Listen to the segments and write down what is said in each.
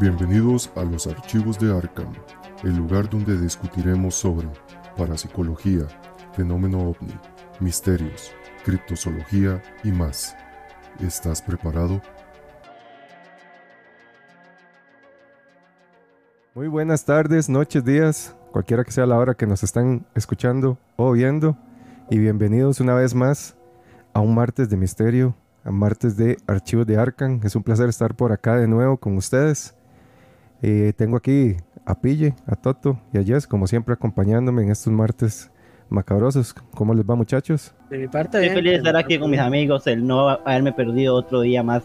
Bienvenidos a los archivos de Arkham, el lugar donde discutiremos sobre parapsicología, fenómeno ovni, misterios, criptozoología y más. ¿Estás preparado? Muy buenas tardes, noches, días, cualquiera que sea la hora que nos están escuchando o viendo. Y bienvenidos una vez más a un martes de misterio, a martes de archivos de Arkham. Es un placer estar por acá de nuevo con ustedes. Eh, tengo aquí a Pille, a Toto y a Jess, como siempre, acompañándome en estos martes macabrosos. ¿Cómo les va, muchachos? De mi parte, Estoy bien, feliz de estar aquí con mis amigos, el no haberme perdido otro día más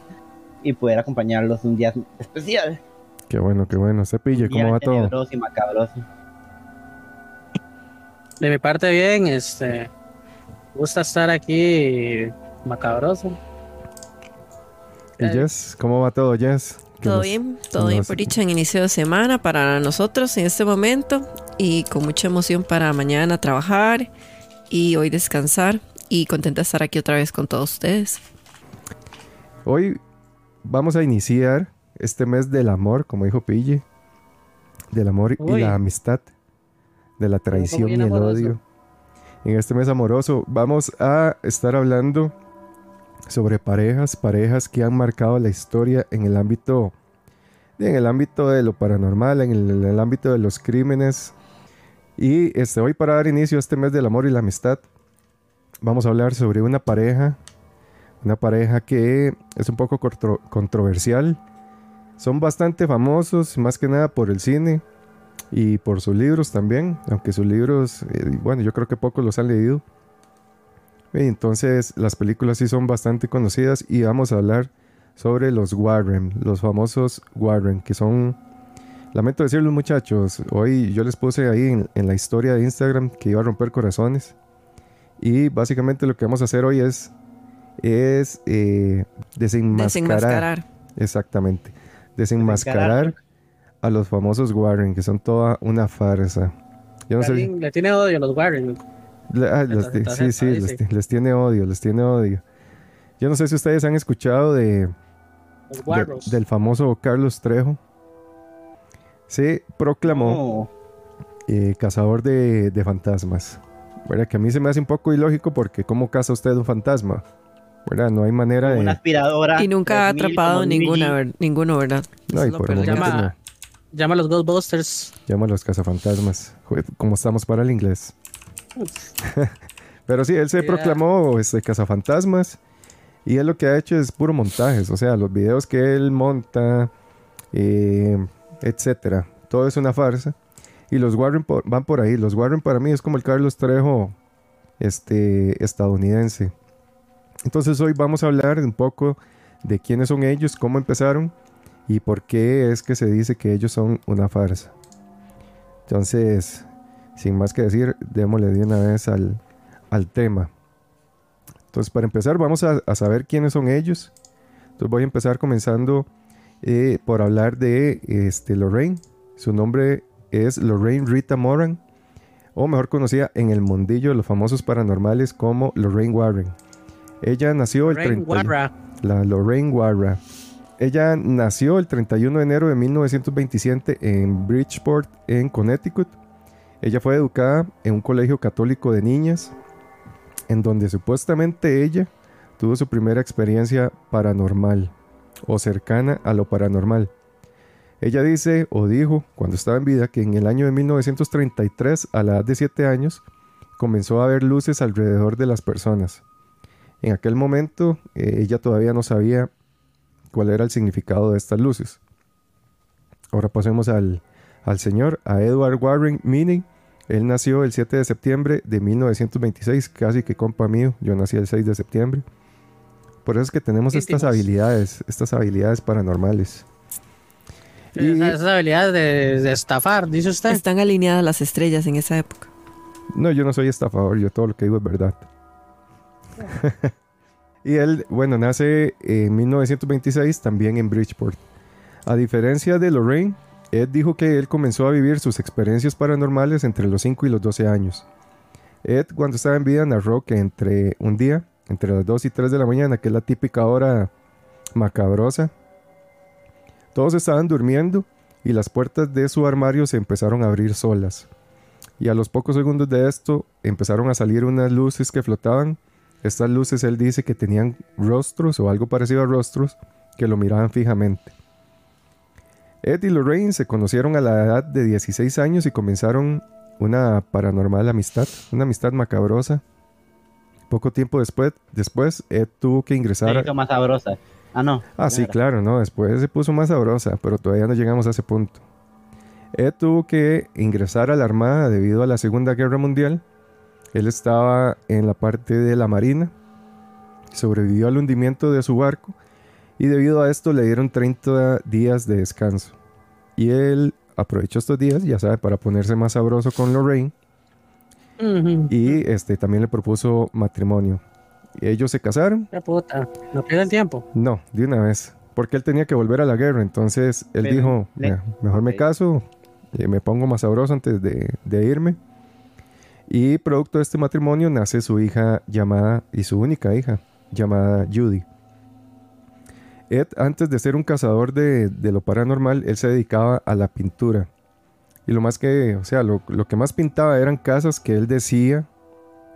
y poder acompañarlos un día especial. Qué bueno, qué bueno. Se Pille, Un día ¿cómo va todo? y macabroso. De mi parte, bien, este. Gusta estar aquí macabroso. ¿Y Jess? ¿Cómo va todo, Jess? Todo nos- bien, todo bien por dicho en inicio de semana para nosotros en este momento y con mucha emoción para mañana trabajar y hoy descansar y contenta de estar aquí otra vez con todos ustedes. Hoy vamos a iniciar este mes del amor, como dijo Pille. Del amor y Uy. la amistad. De la traición y el amoroso. odio. En este mes amoroso vamos a estar hablando sobre parejas, parejas que han marcado la historia en el ámbito, en el ámbito de lo paranormal, en el, ámbito de los crímenes. Y este, hoy para dar inicio a este mes del amor y la amistad, vamos a hablar sobre una pareja, una pareja que es un poco contro- controversial. Son bastante famosos, más que nada por el cine y por sus libros también, aunque sus libros, eh, bueno, yo creo que pocos los han leído. Y entonces las películas sí son bastante conocidas y vamos a hablar sobre los Warren, los famosos Warren, que son, lamento decirlo muchachos, hoy yo les puse ahí en, en la historia de Instagram que iba a romper corazones. Y básicamente lo que vamos a hacer hoy es, es eh, desenmascarar, Desenmascarar. exactamente, desenmascarar a los famosos Warren, que son toda una farsa. Yo no sé. Le tiene odio a los Warren. Ah, los sí, sí, les, les tiene odio, les tiene odio. Yo no sé si ustedes han escuchado de, de- del famoso Carlos Trejo. Se proclamó No, eh, cazador de, de fantasmas. ¿Verdad? Que a mí se me hace un poco ilógico porque ¿cómo caza usted un fantasma? ¿Verdad? No hay manera una de... aspirada. Y nunca ha 3000 atrapado como ninguna, ver- ninguno, ¿verdad? No, y por el Llama- no. Llama a los Ghostbusters. Llama a los cazafantasmas. ¿Cómo estamos para el inglés? Pero sí, él se proclamó este, cazafantasmas. Y él lo que ha hecho es puro montajes. O sea, los videos que él monta, eh, etcétera. Todo es una farsa. Y los Warren por- van por ahí. Los Warren para mí es como el Carlos Trejo este, estadounidense. Entonces hoy vamos a hablar un poco de quiénes son ellos, cómo empezaron y por qué es que se dice que ellos son una farsa. Entonces, sin más que decir, démosle de una vez al, al tema. Entonces, para empezar, vamos a, a saber quiénes son ellos. Entonces, voy a empezar comenzando eh, por hablar de este, Lorraine. Su nombre es Lorraine Rita Moran, o mejor conocida en el mundillo de los famosos paranormales como Lorraine Warren. Ella nació el Rain 30 Warra. la Lorraine Warra. Ella nació el 31 de enero de 1927 en Bridgeport, en Connecticut. Ella fue educada en un colegio católico de niñas, en donde supuestamente ella tuvo su primera experiencia paranormal o cercana a lo paranormal. Ella dice o dijo cuando estaba en vida que en el año de 1933, a la edad de 7 años, comenzó a ver luces alrededor de las personas. En aquel momento eh, ella todavía no sabía cuál era el significado de estas luces. Ahora pasemos al, al señor, a Edward Warren Meany. Él nació el 7 de septiembre de 1926, casi que compa mío. Yo nací el 6 de septiembre. Por eso es que tenemos estas Íntimos. habilidades, estas habilidades paranormales. Y- Esa, esa habilidad de, de estafar, dice usted. Están alineadas las estrellas en esa época. No, yo no soy estafador, yo todo lo que digo es verdad. y él, bueno, nace en 1926 también en Bridgeport. A diferencia de Lorraine, Ed dijo que él comenzó a vivir sus experiencias paranormales entre los 5 y los 12 años. Ed, cuando estaba en vida, narró que entre un día, entre las 2 y 3 de la mañana, que es la típica hora macabrosa, Todos estaban durmiendo y las puertas de su armario se empezaron a abrir solas. Y a los pocos segundos de esto empezaron a salir unas luces que flotaban. Estas luces él dice que tenían rostros o algo parecido a rostros que lo miraban fijamente. Ed y Lorraine se conocieron a la edad de 16 años y comenzaron una paranormal amistad, una amistad macabrosa. Poco tiempo después, después Ed tuvo que ingresar Se hizo más sabrosa. Ah, no. Ah, sí, Claro. claro, no, después se puso más sabrosa, pero todavía no llegamos a ese punto. Ed tuvo que ingresar a la Armada debido a la Segunda Guerra Mundial. Él estaba en la parte de la Marina, sobrevivió al hundimiento de su barco y debido a esto le dieron 30 días de descanso. Y él aprovechó estos días, ya sabe, para ponerse más sabroso con Lorraine y este, también le propuso matrimonio. Y ellos se casaron Qué puta. No pierdan tiempo. no, de una vez. Porque él tenía que volver a la guerra. Entonces él Pero, dijo, le- "Me- mejor me caso, y me pongo más sabroso antes de, de irme. Y producto de este matrimonio nace su hija llamada, y su única hija, llamada Judy. Ed, antes de ser un cazador de, lo paranormal, él se dedicaba a la pintura. Y lo más que, o sea, lo que más pintaba eran casas que él decía,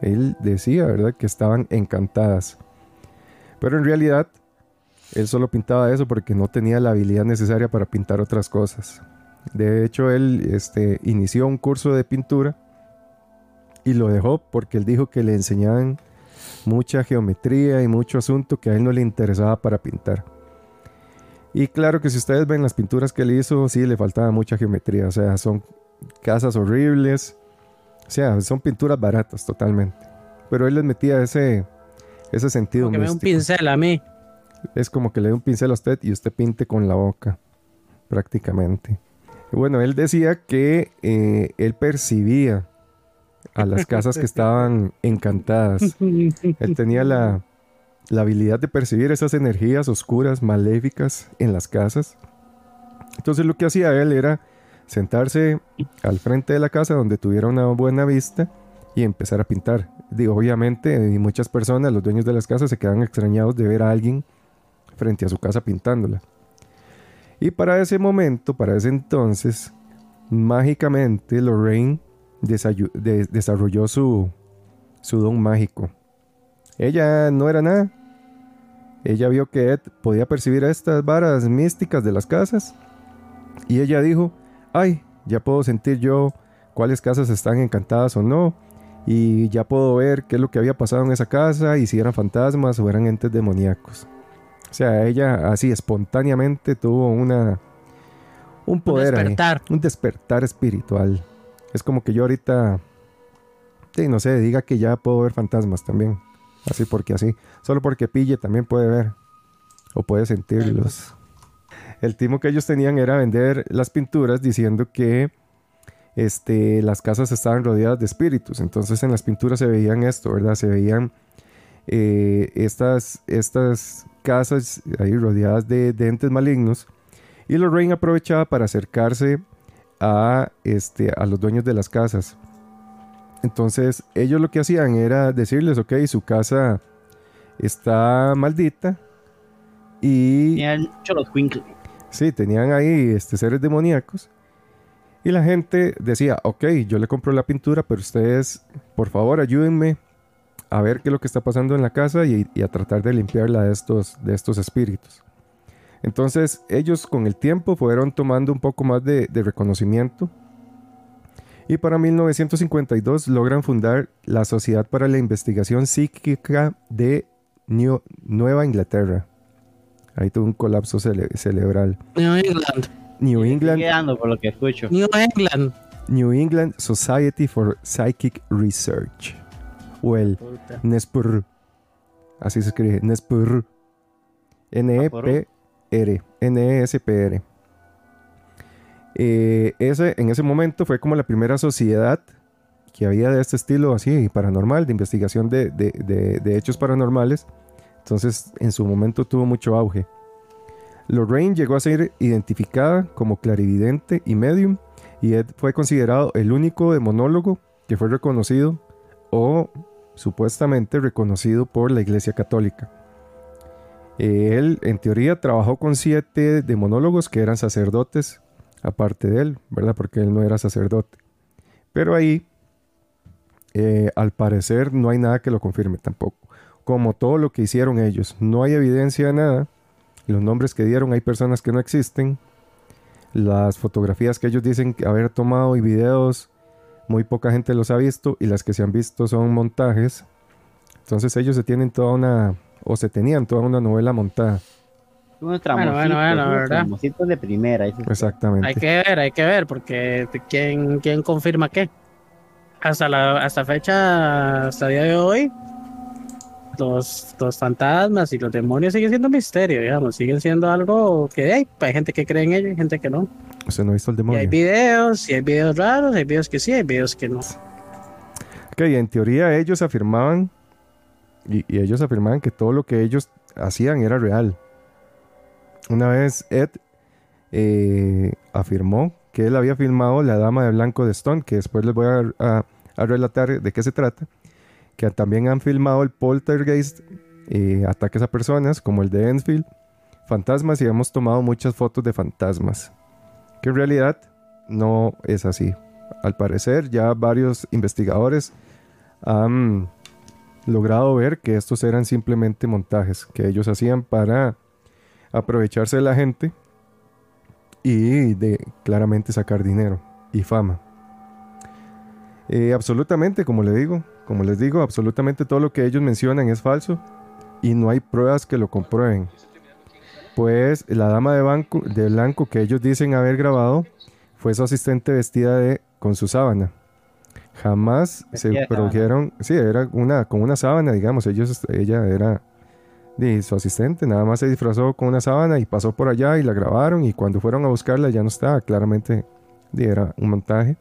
él decía, ¿verdad? Que estaban encantadas. Pero en realidad, él solo pintaba eso porque no tenía la habilidad necesaria para pintar otras cosas. De hecho, él este, inició un curso de pintura y lo dejó porque él dijo que le enseñaban mucha geometría y mucho asunto que a él no le interesaba para pintar. Y claro que si ustedes ven las pinturas que él hizo, sí le faltaba mucha geometría. O sea, son casas horribles. O sea, son pinturas baratas totalmente. Pero él les metía ese, ese sentido Que me dé un pincel a mí. Es como que le dé un pincel a usted y usted pinte con la boca, prácticamente. Y Bueno, él decía que eh, él percibía a las casas que estaban encantadas. Él tenía la, la habilidad de percibir esas energías oscuras, maléficas en las casas. Entonces lo que hacía él era sentarse al frente de la casa donde tuviera una buena vista y empezar a pintar. Digo, obviamente, muchas personas, los dueños de las casas, se quedan extrañados de ver a alguien frente a su casa pintándola. Y para ese momento, para ese entonces, mágicamente Lorraine desarrolló su don mágico. Ella no era nada. Ella vio que Ed podía percibir estas varas místicas de las casas. Y ella dijo, ay, ya puedo sentir yo cuáles casas están encantadas o no. Y ya puedo ver qué es lo que había pasado en esa casa y si eran fantasmas o eran entes demoníacos. O sea, ella así espontáneamente tuvo una un Un poder ahí, despertar. un despertar espiritual. Es como que yo ahorita sí, no sé, diga que ya puedo ver fantasmas también. Así porque así, solo porque pille también puede ver o puede sentirlos. El timo que ellos tenían era vender las pinturas diciendo que este, las casas estaban rodeadas de espíritus. Entonces en las pinturas se veían esto, ¿verdad? Se veían eh, estas, estas casas ahí rodeadas de, de entes malignos. Y Lorraine aprovechaba para acercarse a, este, a los dueños de las casas. Entonces ellos lo que hacían era decirles, ok, su casa está maldita. Y Tenían los. Sí, tenían ahí este, seres demoníacos. Y la gente decía, ok, yo le compro la pintura, pero ustedes, por favor, ayúdenme a ver qué es lo que está pasando en la casa y, y a tratar de limpiarla de estos, de estos espíritus. Entonces ellos con el tiempo fueron tomando un poco más de, de reconocimiento. Y para 1952 logran fundar la Sociedad para la Investigación Psíquica de New- Nueva Inglaterra. Ahí tuvo un colapso cele- cerebral. New England. New England, quedando por lo que escucho. New England. New England Society for Psychic Research. O el Puta. NESPR. Así se escribe, NESPR. N-E-P-R. N-E-S-P-R. Eh, ese, en ese momento fue como la primera sociedad que había de este estilo así, paranormal, de investigación de, de- de- hechos paranormales. Entonces, en su momento tuvo mucho auge. Lorraine llegó a ser identificada como clarividente y medium, y Ed fue considerado el único demonólogo que fue reconocido o supuestamente reconocido por la Iglesia Católica. Eh, él, en teoría, trabajó con siete demonólogos que eran sacerdotes, aparte de él, ¿verdad? Porque él no era sacerdote. Pero ahí, eh, al parecer, no hay nada que lo confirme tampoco. Como todo lo que hicieron ellos, no hay evidencia de nada. Los nombres que dieron, hay personas que no existen. Las fotografías que ellos dicen haber tomado y videos, muy poca gente los ha visto y las que se han visto son montajes. Entonces ellos se tienen toda una, o se tenían toda una novela montada. Unos Bueno, bueno, bueno, unos ¿verdad? tramositos de primera. Exactamente. Hay que ver, hay que ver, porque ¿quién, quién confirma qué? Hasta la hasta fecha, hasta el día de hoy, los, los fantasmas y los demonios siguen siendo un misterio, digamos, siguen siendo algo que hay, hay gente que cree en ello y gente que no. Usted no ha visto el Y hay demonio. videos, y hay videos raros, hay videos que sí, hay videos que no. Ok, en teoría ellos afirmaban, y, y ellos afirmaban que todo lo que ellos hacían era real. Una vez Ed eh, afirmó que él había filmado La Dama de Blanco de Stone, que después les voy a, a- relatar de qué se trata, que también han filmado el poltergeist, eh, ataques a personas, como el de Enfield, fantasmas, y hemos tomado muchas fotos de fantasmas, que en realidad no es así. Al parecer ya varios investigadores han logrado ver que estos eran simplemente montajes que ellos hacían para aprovecharse de la gente y de claramente sacar dinero y fama. Eh, absolutamente, como le digo, como les digo, absolutamente todo lo que ellos mencionan es falso y no hay pruebas que lo comprueben. Pues la dama de, banco, de blanco que ellos dicen haber grabado fue su asistente vestida de con su sábana. Jamás se produjeron, sí, era una con una sábana, digamos, ellos ella era de su asistente, nada más se disfrazó con una sábana y pasó por allá y la grabaron y cuando fueron a buscarla ya no estaba, claramente era un montaje.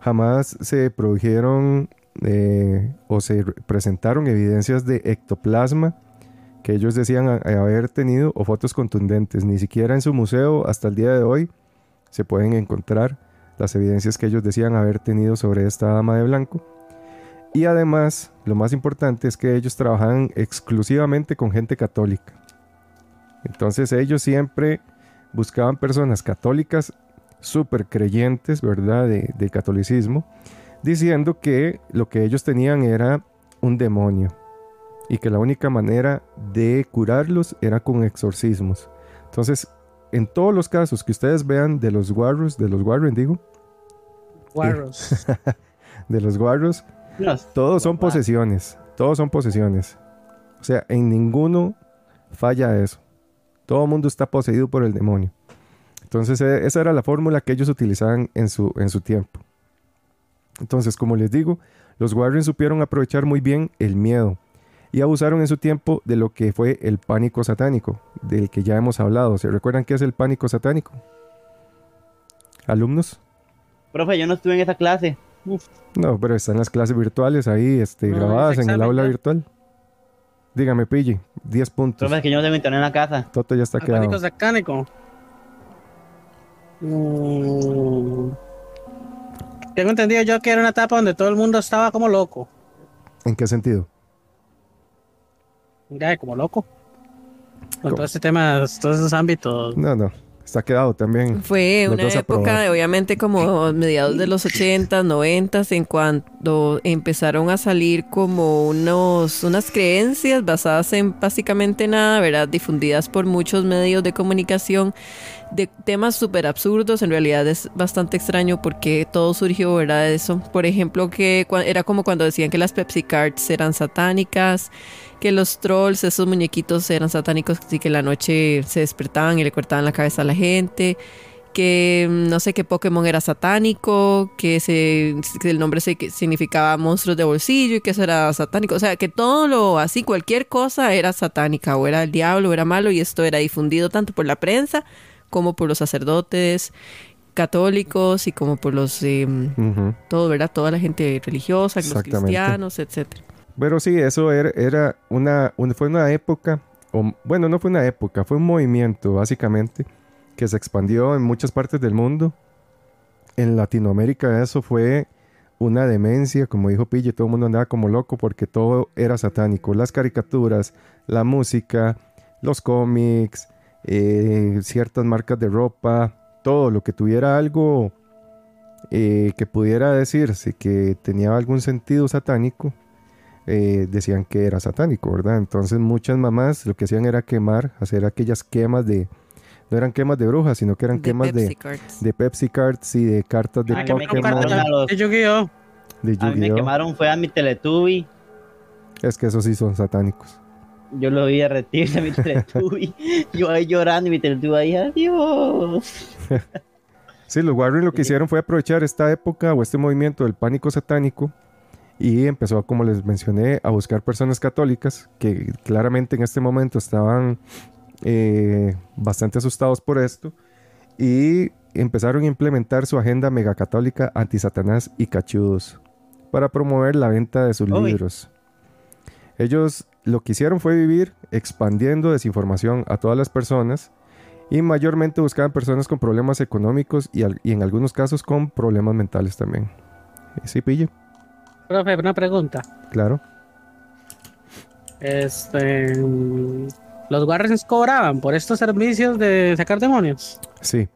Jamás se produjeron eh, o se re- presentaron evidencias de ectoplasma que ellos decían haber tenido o fotos contundentes. Ni siquiera en su museo hasta el día de hoy se pueden encontrar las evidencias que ellos decían haber tenido sobre esta dama de blanco. Y además, lo más importante es que ellos trabajaban exclusivamente con gente católica. Entonces ellos siempre buscaban personas católicas súper creyentes, ¿verdad? De, de catolicismo, diciendo que lo que ellos tenían era un demonio y que la única manera de curarlos era con exorcismos. Entonces, en todos los casos que ustedes vean de los Warriors, de los Warren, digo, Guarros. de los Warriors, Todos son posesiones. Todos son posesiones. O sea, en ninguno falla eso. Todo el mundo está poseído por el demonio. Entonces, eh, esa era la fórmula que ellos utilizaban en su, en su tiempo. Entonces, como les digo, los Warren supieron aprovechar muy bien el miedo y abusaron en su tiempo de lo que fue el pánico satánico, del que ya hemos hablado. ¿Se recuerdan qué es el pánico satánico? ¿Alumnos? Profe, yo no estuve en esa clase. No, pero están las clases virtuales ahí, este, No, grabadas en el aula virtual. Dígame, Pille, 10 puntos. Profe, es que yo no tengo internet en la casa. Toto ya está pánico quedado. satánico. Mm. Tengo entendido yo que era una etapa donde todo el mundo estaba como loco. ¿En qué sentido? Ya, como loco. Con ¿Cómo? todo este tema, todos esos ámbitos. No, no, está quedado también. Fue Los una época, obviamente, como mediados de los 80s, 90s, en cuando empezaron a salir como unos, unas creencias basadas en básicamente nada, ¿verdad? Difundidas por muchos medios de comunicación de temas súper absurdos. En realidad es bastante extraño porque todo surgió, ¿verdad? De eso. Por ejemplo, que era como cuando decían que las Pepsi Cards eran satánicas, que los trolls, esos muñequitos eran satánicos, así que la noche se despertaban y le cortaban la cabeza a la gente. Que mm, no sé qué Pokémon era satánico, que, se, que el nombre se, que significaba monstruos de bolsillo y que eso era satánico. O sea, que todo lo así, cualquier cosa era satánica, o era el diablo, o era malo, y esto era difundido tanto por la prensa como por los sacerdotes católicos y como por los eh, todo, ¿verdad? Toda la gente religiosa, los cristianos, etcétera. Pero sí, eso era, era una, un- fue una época, bueno, no fue una época, fue un movimiento básicamente que se expandió en muchas partes del mundo. En Latinoamérica eso fue una demencia, como dijo Pille, todo el mundo andaba como loco porque todo era satánico. Las caricaturas, la música, los cómics, eh, ciertas marcas de ropa, todo lo que tuviera algo eh, que pudiera decirse que tenía algún sentido satánico, eh, decían que era satánico, ¿verdad? Entonces muchas mamás lo que hacían era quemar, hacer aquellas quemas de, no eran quemas de brujas, sino que eran quemas Pepsi de, de Pepsi Cards y de cartas de Ah, que me Pokémon, a De Yu-Gi-Oh! de A mí me Yu-Gi-Oh. quemaron fue a mi Teletubby. Es que esos sí son satánicos. Yo lo vi derretirse a mi Teletubby. Yo ahí llorando y mi Teletubby ahí, adiós. Sí, los Warren lo que hicieron fue aprovechar esta época o este movimiento del pánico satánico y empezó, como les mencioné, a buscar personas católicas que claramente en este momento estaban eh, bastante asustados por esto y empezaron a implementar su agenda megacatólica anti-Satanás y cachudos para promover la venta de sus libros. Ellos lo que hicieron fue vivir expandiendo desinformación a todas las personas y mayormente buscaban personas con problemas económicos y en algunos casos con problemas mentales también. Sí, pillo, Profe, una pregunta. claro. Este. mm, ¿Los Warrens cobraban por estos servicios de sacar demonios? Sí.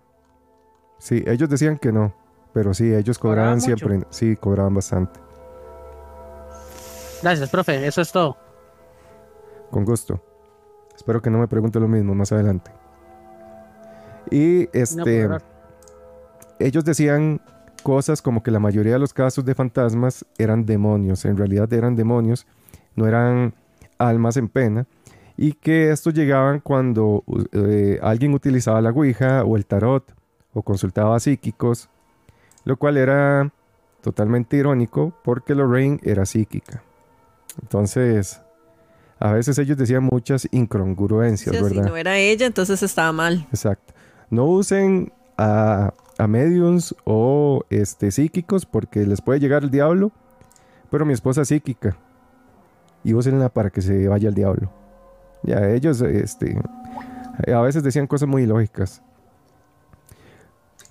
Sí, ellos decían que no, pero sí, ellos cobraban ¿Cobraban siempre. Sí, cobraban bastante. Gracias, profe. Eso es todo. Con gusto. Espero que no me pregunte lo mismo más adelante. Y este, ellos decían cosas como que la mayoría de los casos de fantasmas eran demonios, en realidad eran demonios, no eran almas en pena, y que estos llegaban cuando eh, alguien utilizaba la Ouija o el tarot o consultaba a psíquicos, lo cual era totalmente irónico porque Lorraine era psíquica. Entonces, a veces ellos decían muchas incongruencias, sea, si ¿verdad? no era ella, entonces estaba mal. Exacto. No usen a, a mediums o este, psíquicos porque les puede llegar el diablo. Pero mi esposa es psíquica. Y úsenla para que se vaya el diablo. Ya, ellos este, a veces decían cosas muy ilógicas.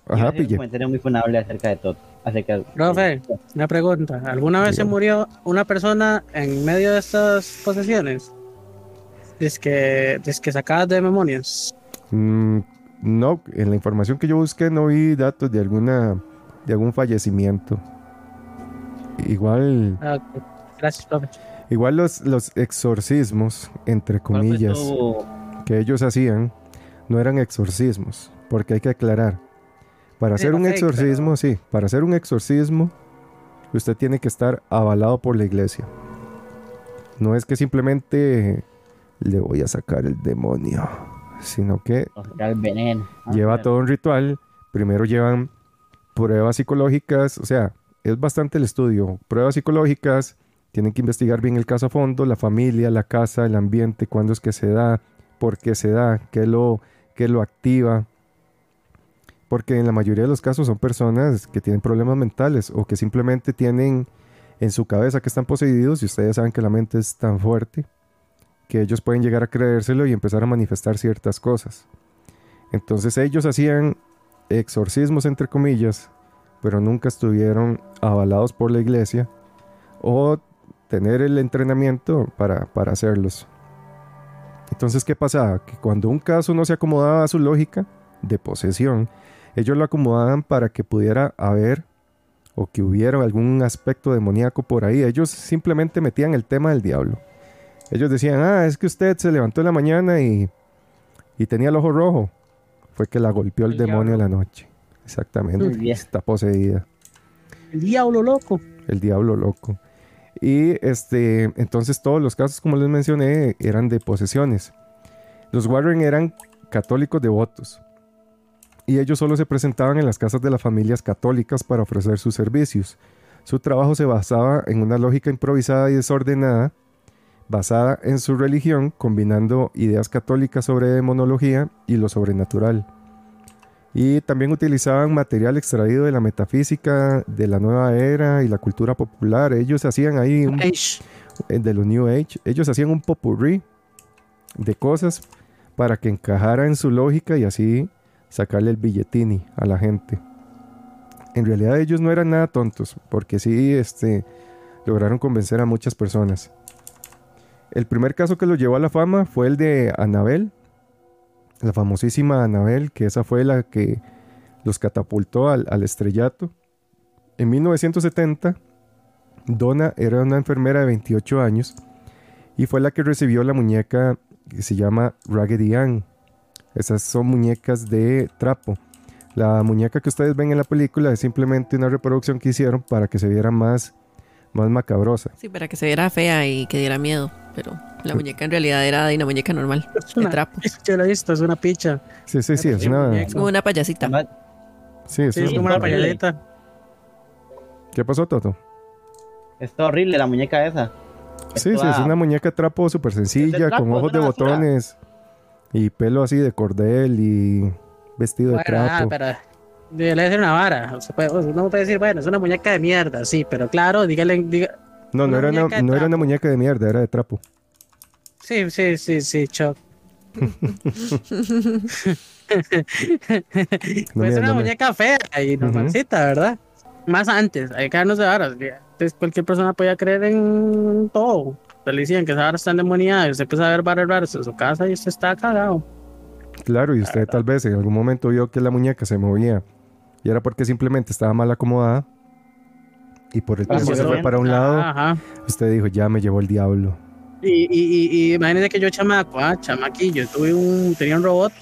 Ajá, hacer un pille. comentario muy funable acerca de todo. Acerca Profe, una pregunta. ¿Alguna vez se murió una persona en medio de estas posesiones? Dice que, dice que sacadas de demonios. Mm, no, en la información que yo busqué no vi datos de alguna de algún fallecimiento. Igual, Ah. Gracias, profe. igual los, los exorcismos, entre ¿Cuál fue comillas. que ellos hacían no eran exorcismos, porque hay que aclarar. Para hacer un exorcismo, sí, para hacer un exorcismo, usted tiene que estar avalado por la iglesia. No es que simplemente le voy a sacar el demonio, sino que veneno? Lleva todo un ritual. Primero llevan pruebas psicológicas, o sea, es bastante el estudio. Pruebas psicológicas, tienen que investigar bien el caso a fondo, la familia, la casa, el ambiente, cuándo es que se da, por qué se da, qué lo, qué lo activa. Porque en la mayoría de los casos son personas que tienen problemas mentales o que simplemente tienen en su cabeza que están poseídos y ustedes saben que la mente es tan fuerte que ellos pueden llegar a creérselo y empezar a manifestar ciertas cosas. Entonces ellos hacían exorcismos entre comillas, pero nunca estuvieron avalados por la iglesia o tener el entrenamiento para, para hacerlos. Entonces, ¿qué pasaba? Que cuando un caso no se acomodaba a su lógica de posesión, ellos lo acomodaban para que pudiera haber o que hubiera algún aspecto demoníaco por ahí. Ellos simplemente metían el tema del diablo. Ellos decían, ah, es que usted se levantó en la mañana y, y tenía el ojo rojo. Fue que la golpeó el, El demonio en la noche. Exactamente. Está poseída. El diablo loco. El diablo loco. Y este, entonces todos los casos, como les mencioné, eran de posesiones. Los Warren eran católicos devotos. Y ellos solo se presentaban en las casas de las familias católicas para ofrecer sus servicios. Su trabajo se basaba en una lógica improvisada y desordenada, basada en su religión, combinando ideas católicas sobre demonología y lo sobrenatural. Y también utilizaban material extraído de la metafísica de la nueva era y la cultura popular. Ellos hacían ahí un, eh, de los New Age, ellos hacían un popurrí de cosas para que encajara en su lógica y así sacarle el billetini a la gente. en realidad ellos no eran nada tontos, porque sí este, lograron convencer a muchas personas. El primer caso que lo llevó a la fama fue el de Anabel, la famosísima Anabel, que esa fue la que los catapultó al, al estrellato. En 1970, Donna era una enfermera de 28 años y fue la que recibió la muñeca que se llama Raggedy Ann. Esas son muñecas de trapo. La muñeca que ustedes ven en la película es simplemente una reproducción que hicieron para que se viera más, más macabrosa. Sí, para que se viera fea y que diera miedo. Pero la muñeca en realidad era de una muñeca normal, Es de trapo. Yo lo he visto, es una picha. Sí, sí, sí, es una... Es como una payasita. Sí, es Sí, es como una payasita. ¿Qué pasó, Toto? Está horrible la muñeca esa. Sí, sí, es una muñeca trapo súper sencilla, trapo, con ojos de basura. botones y pelo así de cordel y vestido de ah, trapo. pero yo le decir una vara. O sea, puede- uno puede decir, bueno, es una muñeca de mierda, sí, pero claro, dígale, diga, No, no era, una, muñeca de no era una muñeca de mierda, era de trapo. sí, sí, sí, sí, Chuck. pues una no muñeca fea y normalcita, ¿verdad? Más antes, hay que darnos de varas. Antes cualquier persona podía creer en todo. Le decían que esa vara está endemoniada y usted empieza a ver varas raras en su casa y usted está cagado. Claro, y usted tal vez en algún momento vio que la muñeca se movía y era porque simplemente estaba mal acomodada y por el Ah, tiempo se fue para un lado, Ajá. usted dijo, ya me llevó el diablo. Y, y, y, y imagínense que yo chamaco, ah, chamaquillo, tuve un, tenía un robot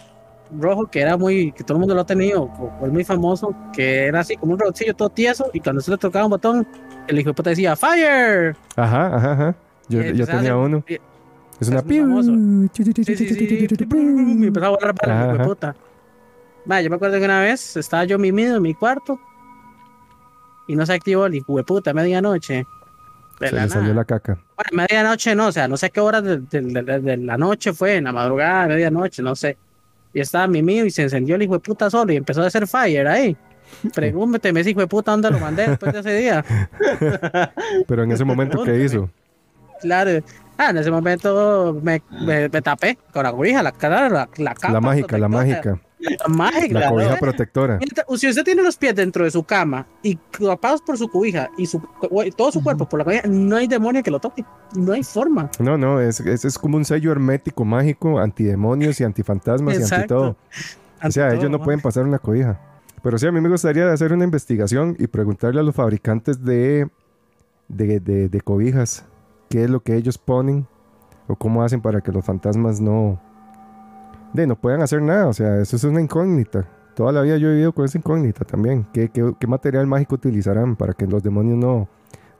rojo que era muy, que todo el mundo lo ha tenido, fue muy famoso, que era así como un robotcillo todo tieso, y cuando se le tocaba un botón, el hijo de puta decía ¡Fire! Ajá, ajá, ajá. Yo, yo tenía hacer- uno. Es una es muy famoso. Sí, sí, sí, y empezaba a volar para el hijo de puta. Yo me acuerdo que una vez estaba yo mimido en mi cuarto y no se activó el hijo de puta a medianoche. De Se la le salió la caca. Bueno, medianoche no, o sea, no sé qué hora de, de- de- de la noche fue, en la madrugada, medianoche, no sé. Y estaba mi mío y se encendió el hijo de puta solo y empezó a hacer fire ahí. Pregúnteme ese hijo de puta dónde lo mandé después de ese día. Pero en ese momento, ¿qué hizo? Claro. Ah, en ese momento me, me, me tapé con la cobija, la cara, la, la capa. La mágica, la mágica. La mágica. La cobija protectora. Si usted tiene los pies dentro de su cama y tapados por su cobija y su, todo su cuerpo por la cobija, no hay demonio que lo toque. No hay forma. No, no, es, es, es como un sello hermético mágico, antidemonios y antifantasmas y anti todo. O sea, ellos no pueden pasar una cobija. Pero sí, a mí me gustaría hacer una investigación y preguntarle a los fabricantes de, de, de- de cobijas qué es lo que ellos ponen o cómo hacen para que los fantasmas no, de, no puedan hacer nada. O sea, eso es una incógnita. Toda la vida yo he vivido con esa incógnita también. ¿Qué, qué, qué material mágico utilizarán para que los demonios no,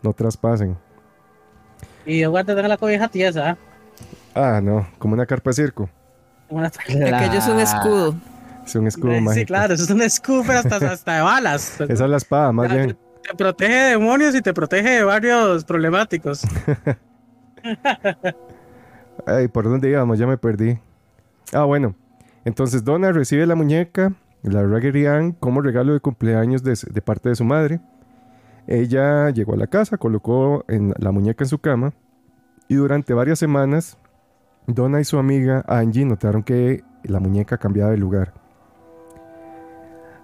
no traspasen? Y yo guardo tengo la cobija tiesa. ¿ah? Ah, no, como una carpa de circo. Una- Aquello es un escudo. Es un escudo sí, mágico. claro, eso es un escudo, pero hasta, hasta de balas. Esa es la espada, más bien. Te protege de demonios y te protege de varios problemáticos. Ay, ¿por dónde íbamos? Ya me perdí. Ah, bueno. Entonces Donna recibe la muñeca, la Raggedy Ann, como regalo de cumpleaños de, parte de su madre. Ella llegó a la casa, colocó la muñeca en su cama y durante varias semanas Donna y su amiga Angie notaron que la muñeca cambiaba de lugar.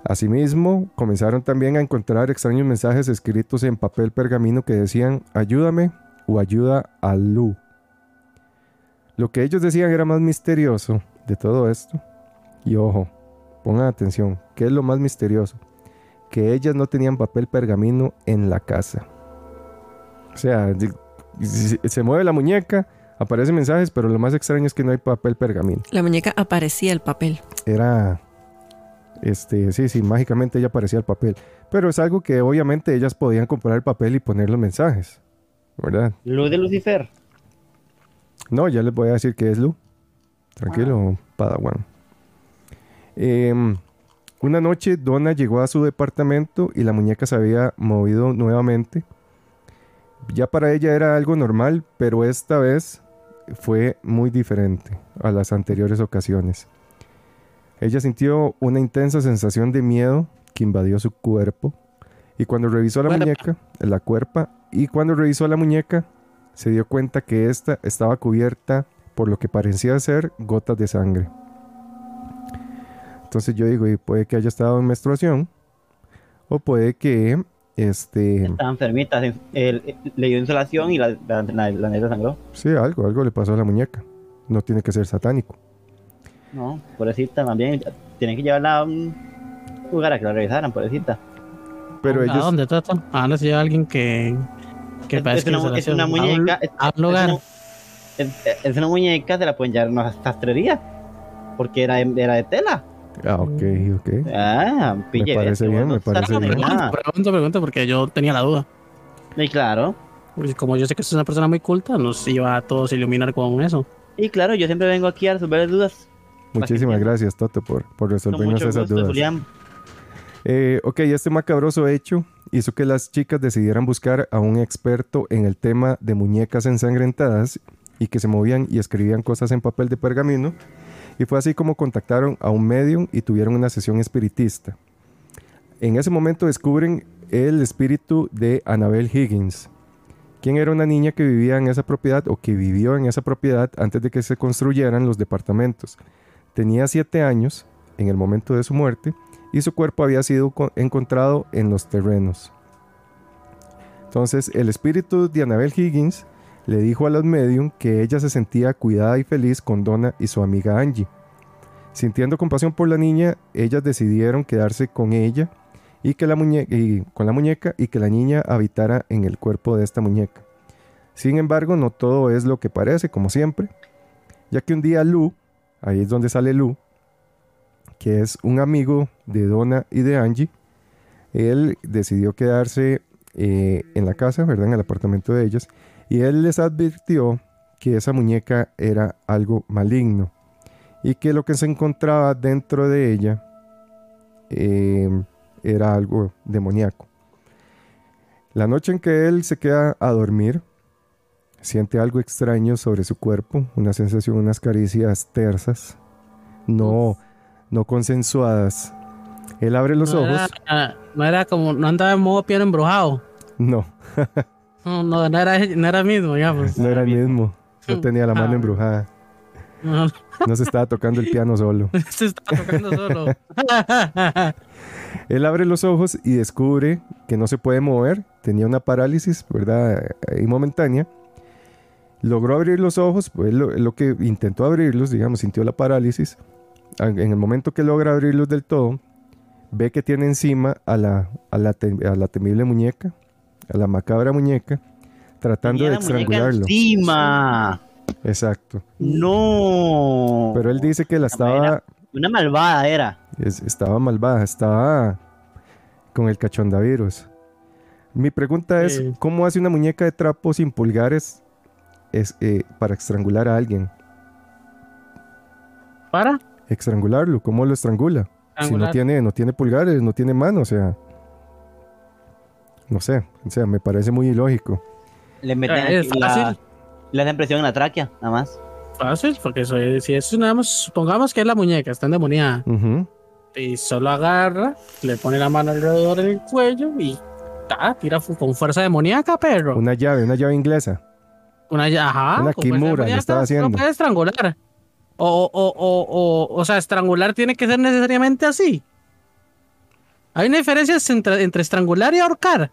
Asimismo, comenzaron también a encontrar extraños mensajes escritos en papel pergamino que decían ayúdame o ayuda a Lu. Lo que ellos decían era más misterioso de todo esto. Y ojo, pongan atención, ¿qué es lo más misterioso? Que ellas no tenían papel pergamino en la casa. O sea, se mueve la muñeca, aparecen mensajes, pero lo más extraño es que no hay papel pergamino. La muñeca aparecía el papel. Era, este, sí, sí, mágicamente ella aparecía el papel. Pero es algo que obviamente ellas podían comprar el papel y poner los mensajes, ¿verdad? Luz de Lucifer. No, ya les voy a decir que es Lu. Tranquilo, Padawan. Em, una noche, Donna llegó a su departamento y la muñeca se había movido nuevamente. Ya para ella era algo normal, pero esta vez fue muy diferente a las anteriores ocasiones. Ella sintió una intensa sensación de miedo que invadió su cuerpo. Y cuando revisó la muñeca, la cuerpa, y cuando revisó la muñeca, se dio cuenta que ésta estaba cubierta por lo que parecía ser gotas de sangre. Entonces yo digo, y puede que haya estado en menstruación, O puede que este Estaba enfermita, se- el- le dio insolación y la, la, la, la neta sangró. sí, algo, algo le pasó a la muñeca. No tiene que ser satánico. No, pobrecita, también tienen que llevarla a un lugar a que la revisaran, pobrecita. Pero ¿A ellos dónde, Toto? ¿A dónde se lleva alguien que, que Es- es, una, es una ¿A un- muñeca. A un es lugar. una, es- una muñeca, se la pueden llevar a una sastrería. Porque era, de- era de tela. Ah, ok, ok. Ah, pille. parece vete, bien, me parece bien. nada. Pregunto, pregunto, porque yo tenía la duda. Y claro. Y como yo sé que es una persona muy culta, nos iba a todos a iluminar con eso. Y claro, yo siempre vengo aquí a resolver dudas. Muchísimas gracias, Toto, por, por resolvernos mucho esas gusto, dudas. Julián. Eh, ok, este macabroso hecho hizo que las chicas decidieran buscar a un experto en el tema de muñecas ensangrentadas y que se movían y escribían cosas en papel de pergamino. Y fue así como contactaron a un medium y tuvieron una sesión espiritista. En ese momento descubren el espíritu de Annabel Higgins, quien era una niña que vivía en esa propiedad o que vivió en esa propiedad antes de que se construyeran los departamentos. Tenía siete años en el momento de su muerte y su cuerpo había sido co- encontrado en los terrenos. Entonces, el espíritu de Annabel Higgins le dijo a los medium que ella se sentía cuidada y feliz con Donna y su amiga Angie. Sintiendo compasión por la niña, ellas decidieron quedarse con ella y, que la con la muñeca y que la niña habitara en el cuerpo de esta muñeca. Sin embargo, no todo es lo que parece, como siempre, ya que un día Lou, ahí es donde sale Lou, que es un amigo de Donna y de Angie, él decidió quedarse eh, en la casa, ¿verdad? En el apartamento de ellas, y él les advirtió que esa muñeca era algo maligno y que lo que se encontraba dentro de ella eh, era algo demoníaco. La noche en que él se queda a dormir, siente algo extraño sobre su cuerpo, una sensación, unas caricias tersas, no, no consensuadas. Él abre los no ojos. Era, no era como, no andaba en modo piano embrujado. No, No, no, no era, no era mismo, digamos. no era el mismo. No tenía la mano Ah. embrujada. No, No se estaba tocando el piano solo. se está tocando solo. Él abre los ojos y descubre que no se puede mover. Tenía una parálisis, ¿verdad? Ahí momentánea. Logró abrir los ojos, pues lo, lo que intentó abrirlos, digamos, sintió la parálisis. En el momento que logra abrirlos del todo, ve que tiene encima a la, a la, te- a la temible muñeca, a la macabra muñeca, tratando de la muñeca estrangularlo. Encima. Exacto. No. Pero él dice que la estaba, Una malvada era. es- estaba malvada, estaba con el cachondavirus. Mi pregunta es. ¿cómo hace una muñeca de trapo sin pulgares es, eh, para estrangular a alguien? ¿Para? Estrangularlo, ¿cómo lo estrangula? Si no tiene, no tiene pulgares, no tiene mano, o sea... No sé, o sea, me parece muy ilógico. Le meten es aquí la, fácil. le hacen presión en la tráquea, nada más. Fácil, porque eso si es nada más, supongamos que es la muñeca, está endemoniada. Y solo agarra, le pone la mano alrededor del cuello y ta, tira con fuerza demoníaca, perro. Una llave, una llave inglesa. Una, ya- ajá, Una kimura le estaba haciendo. No puede estrangular. O, o, o, o, o, o sea, estrangular tiene que ser necesariamente así. Hay una diferencia entre, entre estrangular y ahorcar.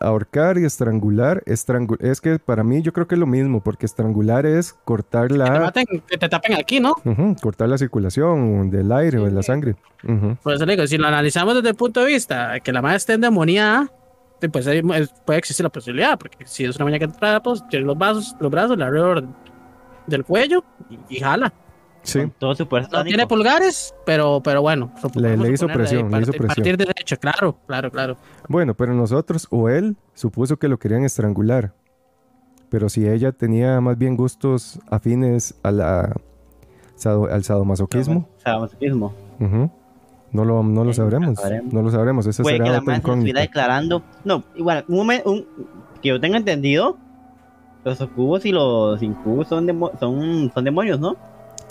Ahorcar y estrangular, estrangu- es que para mí yo creo que es lo mismo, porque estrangular es cortar Que te, la, maten, que te tapen aquí, ¿no? Cortar la circulación del aire o de la sangre. Ujú. Por eso le digo, si lo analizamos desde el punto de vista de que la madre esté endemoniada, pues ahí puede existir la posibilidad, porque si es una muñeca de trapos, tiene los brazos, los brazos alrededor del cuello y, y jala. Sí, todo su poder No tiene pulgares, pero, pero bueno. Le- le hizo de presión, le hizo partir- presión. Partir derecho, claro, claro, claro. bueno, pero nosotros o él supuso que lo querían estrangular. Pero si ella tenía más bien gustos afines a la, sado- al sadomasoquismo, Sadomasoquismo. ujú, no lo, no lo sabremos. no sabremos. No lo sabremos. Esa Puede que será la otra madre se estuviera declarando. No, igual, un momento, un- que yo tenga entendido, los ocubos y los incubos son, demo- son, son demonios, ¿no?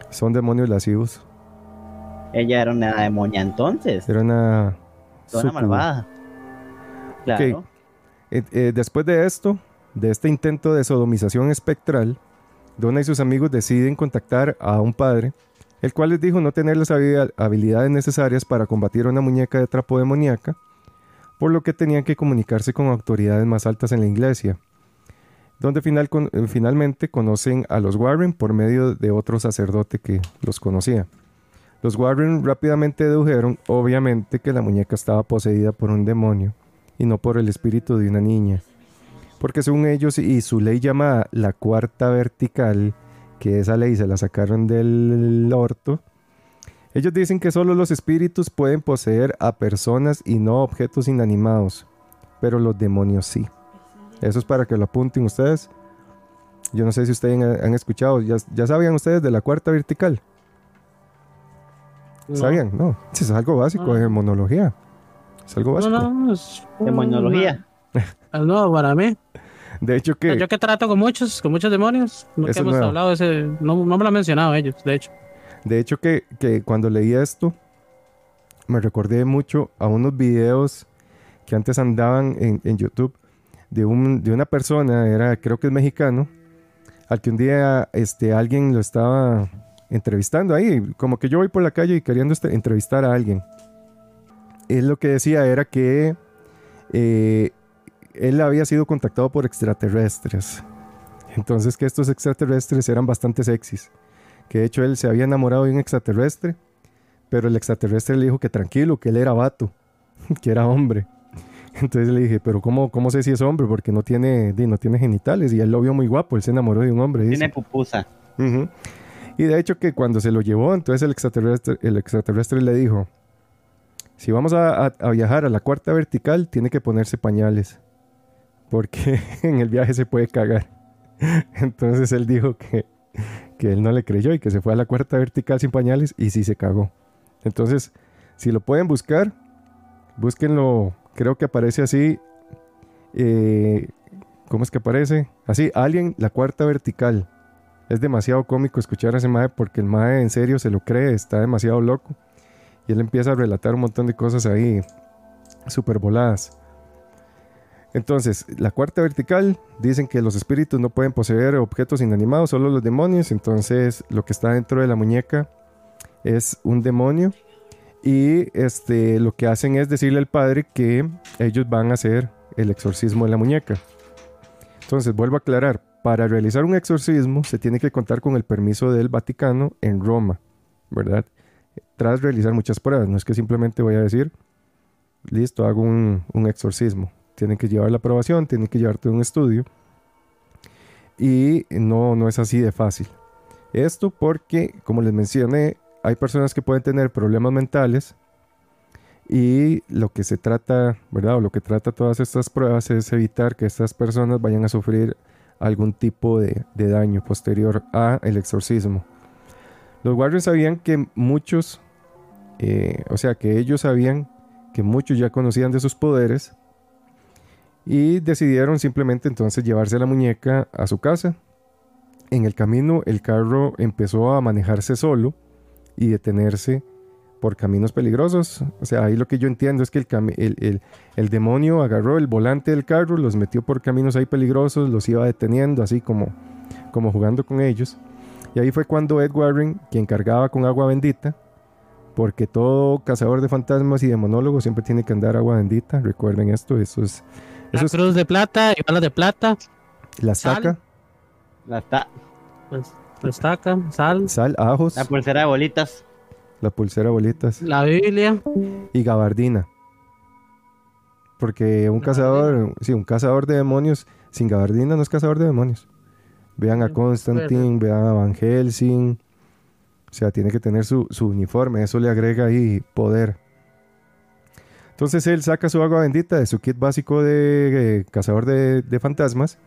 Son demonios lascivos. Ella era una demonia entonces, Era una. sucubo. malvada. Claro. Eh, eh, después de esto, de este intento de sodomización espectral, Donna y sus amigos deciden contactar a un padre el cual les dijo no tener las habi- habilidades necesarias para combatir a una muñeca de trapo demoníaca, por lo que tenían que comunicarse con autoridades más altas en la iglesia, donde eh, finalmente conocen a los Warren por medio de otro sacerdote que los conocía. Los Warren rápidamente dedujeron, obviamente, que la muñeca estaba poseída por un demonio y no por el espíritu de una niña. Porque según ellos y su ley llamada la cuarta vertical, que esa ley se la sacaron del orto, ellos dicen que solo los espíritus pueden poseer a personas y no objetos inanimados, pero los demonios sí. Eso es para que lo apunten ustedes. Yo no sé si ustedes han, escuchado, ya, ya sabían ustedes de la cuarta vertical. No. ¿Sabían? No, es algo básico No. de demonología. Es algo No, básico. no, es Demonología. Es nuevo para mí. De hecho que... Yo que trato con muchos, con muchos demonios, es hemos nuevo. hablado de ese, no, no me lo han mencionado ellos, de hecho. De hecho que, que cuando leí esto, me recordé mucho a unos videos que antes andaban en, en YouTube de, un, de una persona, era, creo que es mexicano, al que un día este, alguien lo estaba entrevistando ahí, como que yo voy por la calle y queriendo este- entrevistar a alguien. Él lo que decía era que eh, él había sido contactado por extraterrestres. Entonces que estos extraterrestres eran bastante sexys que de hecho él se había enamorado de un extraterrestre, pero el extraterrestre le dijo que tranquilo, que él era vato, que era hombre. Entonces le dije, pero ¿cómo, cómo sé si es hombre? Porque no tiene, no tiene genitales y él lo vio muy guapo, él se enamoró de un hombre. dice. Tiene pupusa. Ujú. Y de hecho que cuando se lo llevó, entonces el extraterrestre, el extraterrestre le dijo, si vamos a, a- a viajar a la cuarta vertical, tiene que ponerse pañales, porque en el viaje se puede cagar. Entonces él dijo que, que él no le creyó y que se fue a la cuarta vertical sin pañales y sí se cagó. Entonces, si lo pueden buscar, búsquenlo, creo que aparece así, eh, ¿cómo es que aparece? Así, Alien, la cuarta vertical. Es demasiado cómico escuchar a ese mae porque el mae en serio se lo cree, está demasiado loco. Y él empieza a relatar un montón de cosas ahí súper voladas. Entonces, la cuarta vertical, dicen que los espíritus no pueden poseer objetos inanimados, solo los demonios. Entonces, lo que está dentro de la muñeca es un demonio. Y este, lo que hacen es decirle al padre que ellos van a hacer el exorcismo de la muñeca. Entonces, vuelvo a aclarar, para realizar un exorcismo se tiene que contar con el permiso del Vaticano en Roma, ¿verdad? Tras realizar muchas pruebas, no es que simplemente voy a decir, listo, hago un, exorcismo. Tienen que llevar la aprobación, tienen que llevarte un estudio. Y no, no es así de fácil. Esto porque, como les mencioné, hay personas que pueden tener problemas mentales y lo que se trata, ¿verdad? O lo que trata todas estas pruebas es evitar que estas personas vayan a sufrir algún tipo de, daño posterior a el exorcismo. Los Warriors sabían que muchos, eh, o sea, que ellos sabían que muchos ya conocían de sus poderes y decidieron simplemente entonces llevarse la muñeca a su casa. En el camino el carro empezó a manejarse solo y detenerse por caminos peligrosos. O sea, ahí lo que yo entiendo es que el, el- el- el demonio agarró el volante del carro, los metió por caminos ahí peligrosos, los iba deteniendo, así como, como jugando con ellos. Y ahí fue cuando Ed Warren, quien cargaba con agua bendita, porque todo cazador de fantasmas y demonólogo siempre tiene que andar agua bendita. Recuerden esto, eso es, eso La es cruz de plata y balas de plata, la estaca, La, ta- pues, estaca, sal, sal, ajos, la pulsera de bolitas. la pulsera bolitas la Biblia. y gabardina. Porque un cazador, sí, un cazador de demonios sin gabardina no es cazador de demonios. Vean a Constantine, vean a Van Helsing. O sea, tiene que tener su, su uniforme, eso le agrega ahí poder. Entonces él saca su agua bendita de su kit básico de eh, cazador de, de fantasmas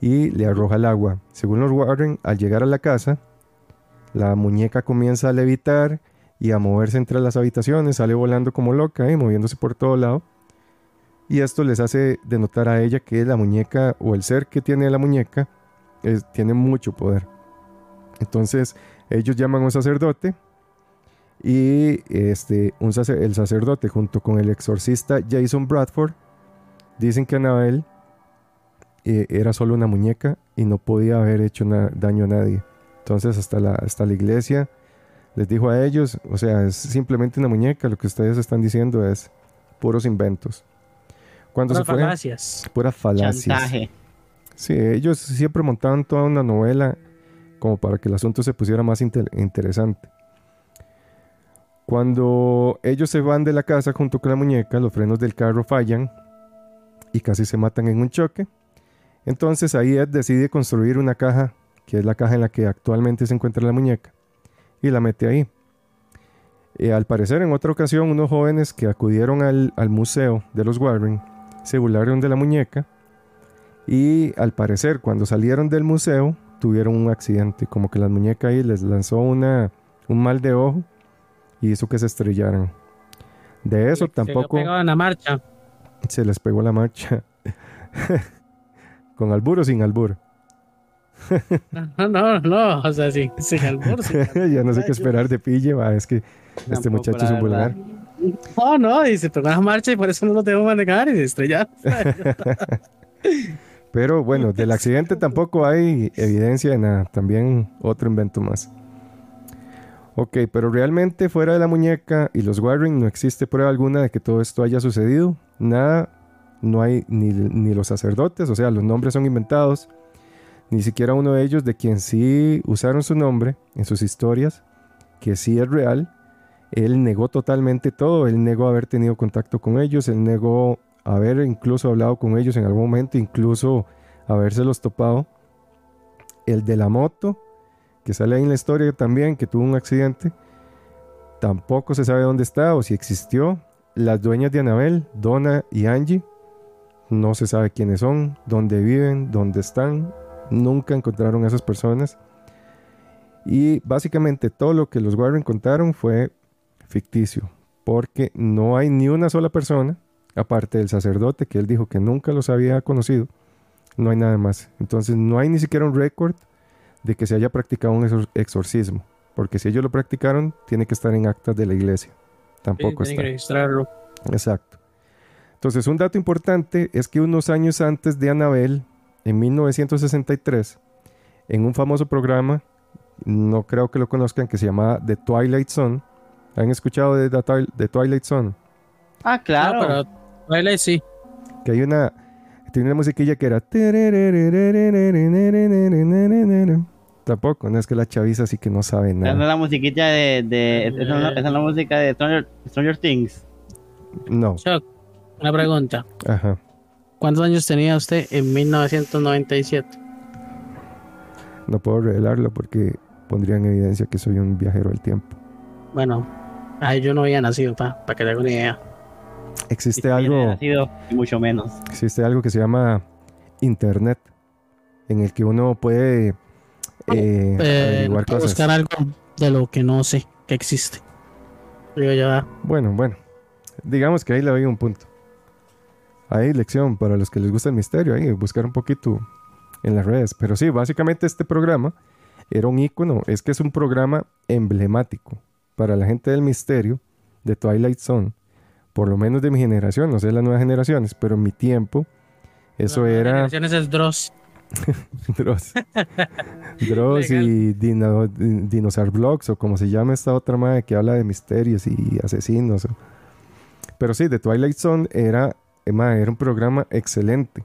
y le arroja el agua. Según los Warren, al llegar a la casa, la muñeca comienza a levitar y a moverse entre las habitaciones, sale volando como loca y moviéndose por todo lado. Y esto les hace denotar a ella que la muñeca o el ser que tiene la muñeca es- tiene mucho poder. Entonces ellos llaman a un sacerdote y este, un el sacerdote junto con el exorcista Jason Bradford dicen que Anabel eh, era solo una muñeca y no podía haber hecho daño a nadie. Entonces hasta la, hasta la iglesia les dijo a ellos, o sea, es simplemente una muñeca, lo que ustedes están diciendo es puros inventos. Cuando Puras se fue, falacias. puras falacias. Chantaje. Sí, ellos siempre montaban toda una novela como para que el asunto se pusiera más inter- interesante. Cuando ellos se van de la casa junto con la muñeca, los frenos del carro fallan y casi se matan en un choque. Entonces ahí Ed decide construir una caja, que es la caja en la que actualmente se encuentra la muñeca, y la mete ahí. Eh, al parecer, en otra ocasión, unos jóvenes que acudieron al, al museo de los Warren se burlaron de la muñeca y al parecer, cuando salieron del museo, tuvieron un accidente, como que la muñeca ahí les lanzó una, un mal de ojo y hizo que se estrellaran. De eso Se tampoco lo pegaba en la marcha. se les pegó la marcha. Con albur o sin albur. No, no, no, o sea, sin albur, sin albur. ya no sé qué esperar de Pille, va, es que este muchacho es un vulgar. No, no, y se pegó en la marcha y por eso no lo debo manejar y se estrellaron. Pero bueno, del accidente tampoco hay evidencia de nada. También otro invento más. Ok, pero realmente fuera de la muñeca y los Warren no existe prueba alguna de que todo esto haya sucedido. Nada, no hay ni, ni los sacerdotes, o sea, los nombres son inventados. Ni siquiera uno de ellos de quien sí usaron su nombre en sus historias, que sí es real. Él negó totalmente todo, él negó haber tenido contacto con ellos, él negó haber incluso hablado con ellos en algún momento, incluso habérselos topado. El de la moto, que sale ahí en la historia también, que tuvo un accidente, tampoco se sabe dónde está o si existió. Las dueñas de Anabel, Donna y Angie, no se sabe quiénes son, dónde viven, dónde están. Nunca encontraron a esas personas. Y básicamente todo lo que los Warren contaron fue ficticio, porque no hay ni una sola persona, aparte del sacerdote que él dijo que nunca los había conocido, no hay nada más. Entonces no hay ni siquiera un récord de que se haya practicado un exor- exorcismo, porque si ellos lo practicaron, tiene que estar en actas de la iglesia. Tampoco está. que registrarlo. Exacto. Entonces, un dato importante es que unos años antes de Annabelle, en 1963, en un famoso programa, no creo que lo conozcan, que se llamaba The Twilight Zone. ¿Han escuchado de The, Twi- The Twilight Zone? Ah, claro. No, pero Twilight sí. Que hay una. Tiene una musiquilla que era. Tampoco, no es que la chaviza sí que no sabe Esa no es nada. la musiquita de. de esa, esa es la música de Stranger, Stranger Things. No, Chuck, una pregunta. ajá. ¿Cuántos años tenía usted en 1997? No puedo revelarlo porque pondría en evidencia que soy un viajero del tiempo. Bueno, ay, yo no había nacido, para que te haga una idea. Existe Y algo. nacido, y mucho menos. existe algo que se llama Internet, en el que uno puede eh, Eh, averiguar puedo cosas. buscar algo de lo que no sé que existe. Digo ya, Bueno, bueno, digamos que ahí le doy un punto. Hay lección para los que les gusta el misterio, ahí buscar un poquito en las redes. Pero sí, básicamente este programa era un icono, es que es un programa emblemático para la gente del misterio de Twilight Zone, por lo menos de mi generación, no sé las nuevas generaciones, pero en mi tiempo eso Las era generaciones es Dross. Dross. Dross y Dino, Dinosaur Vlogs o como se llama esta otra madre que habla de misterios y asesinos. Pero sí, The Twilight Zone era, eh, mae, era un programa excelente.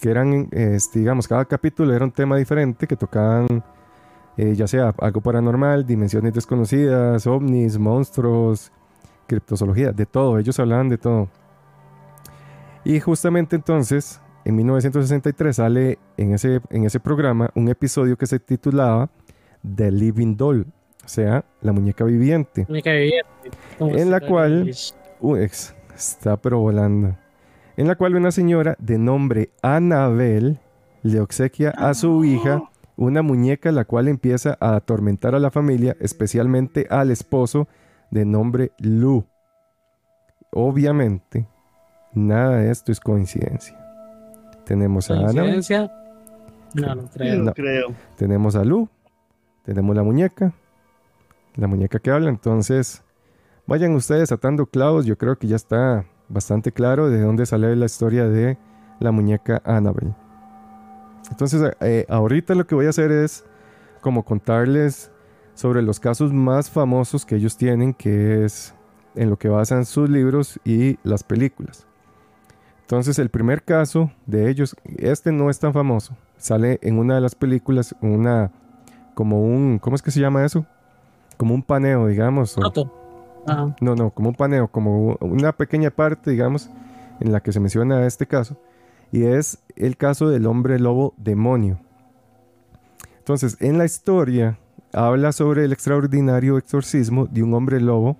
Que eran, este, digamos, cada capítulo era un tema diferente que tocaban eh, ya sea algo paranormal, dimensiones desconocidas, ovnis, monstruos, criptozoología, de todo. Ellos hablaban de todo. Y justamente entonces, en 1963 sale en ese, en ese programa un episodio que se titulaba The Living Doll, o sea, la muñeca viviente. Única viviente. ¿Cómo En la cual- Uy, ex- está pero volando. En la cual una señora de nombre Annabel le obsequia a su hija una muñeca la cual empieza a atormentar a la familia, especialmente al esposo de nombre Lou. Obviamente, nada de esto es coincidencia. Tenemos a Annabel, ¿Coincidencia? No, no creo. No. creo. tenemos a Lu, tenemos la muñeca, la muñeca que habla. Entonces, vayan ustedes atando clavos. Yo creo que ya está bastante claro de dónde sale la historia de la muñeca Annabelle. Entonces, eh, ahorita lo que voy a hacer es como contarles sobre los casos más famosos que ellos tienen, que es en lo que basan sus libros y las películas. Entonces el primer caso de ellos, este no es tan famoso, sale en una de las películas, una como un, ¿cómo es que se llama eso? Como un paneo, digamos. Ajá. no, no, como un paneo, como una pequeña parte, digamos, en la que se menciona este caso. Y es el caso del hombre lobo demonio. Entonces, en la historia habla sobre el extraordinario exorcismo de un hombre lobo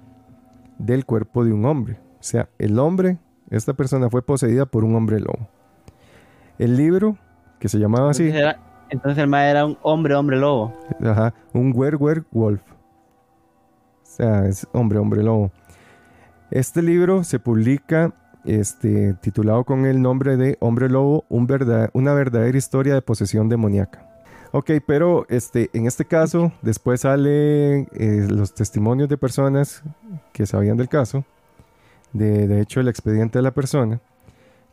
del cuerpo de un hombre. O sea, el hombre, esta persona fue poseída por un hombre lobo. El libro, que se llamaba así, Entonces, era- entonces el mae era un hombre, hombre lobo. Ajá, un werewolf. O sea, es hombre, hombre lobo. Este libro se publica este, titulado con el nombre de Hombre Lobo, un verdad- una verdadera historia de posesión demoníaca. Ok, pero este, en este caso, después salen eh, los testimonios de personas que sabían del caso, de, de hecho el expediente de la persona,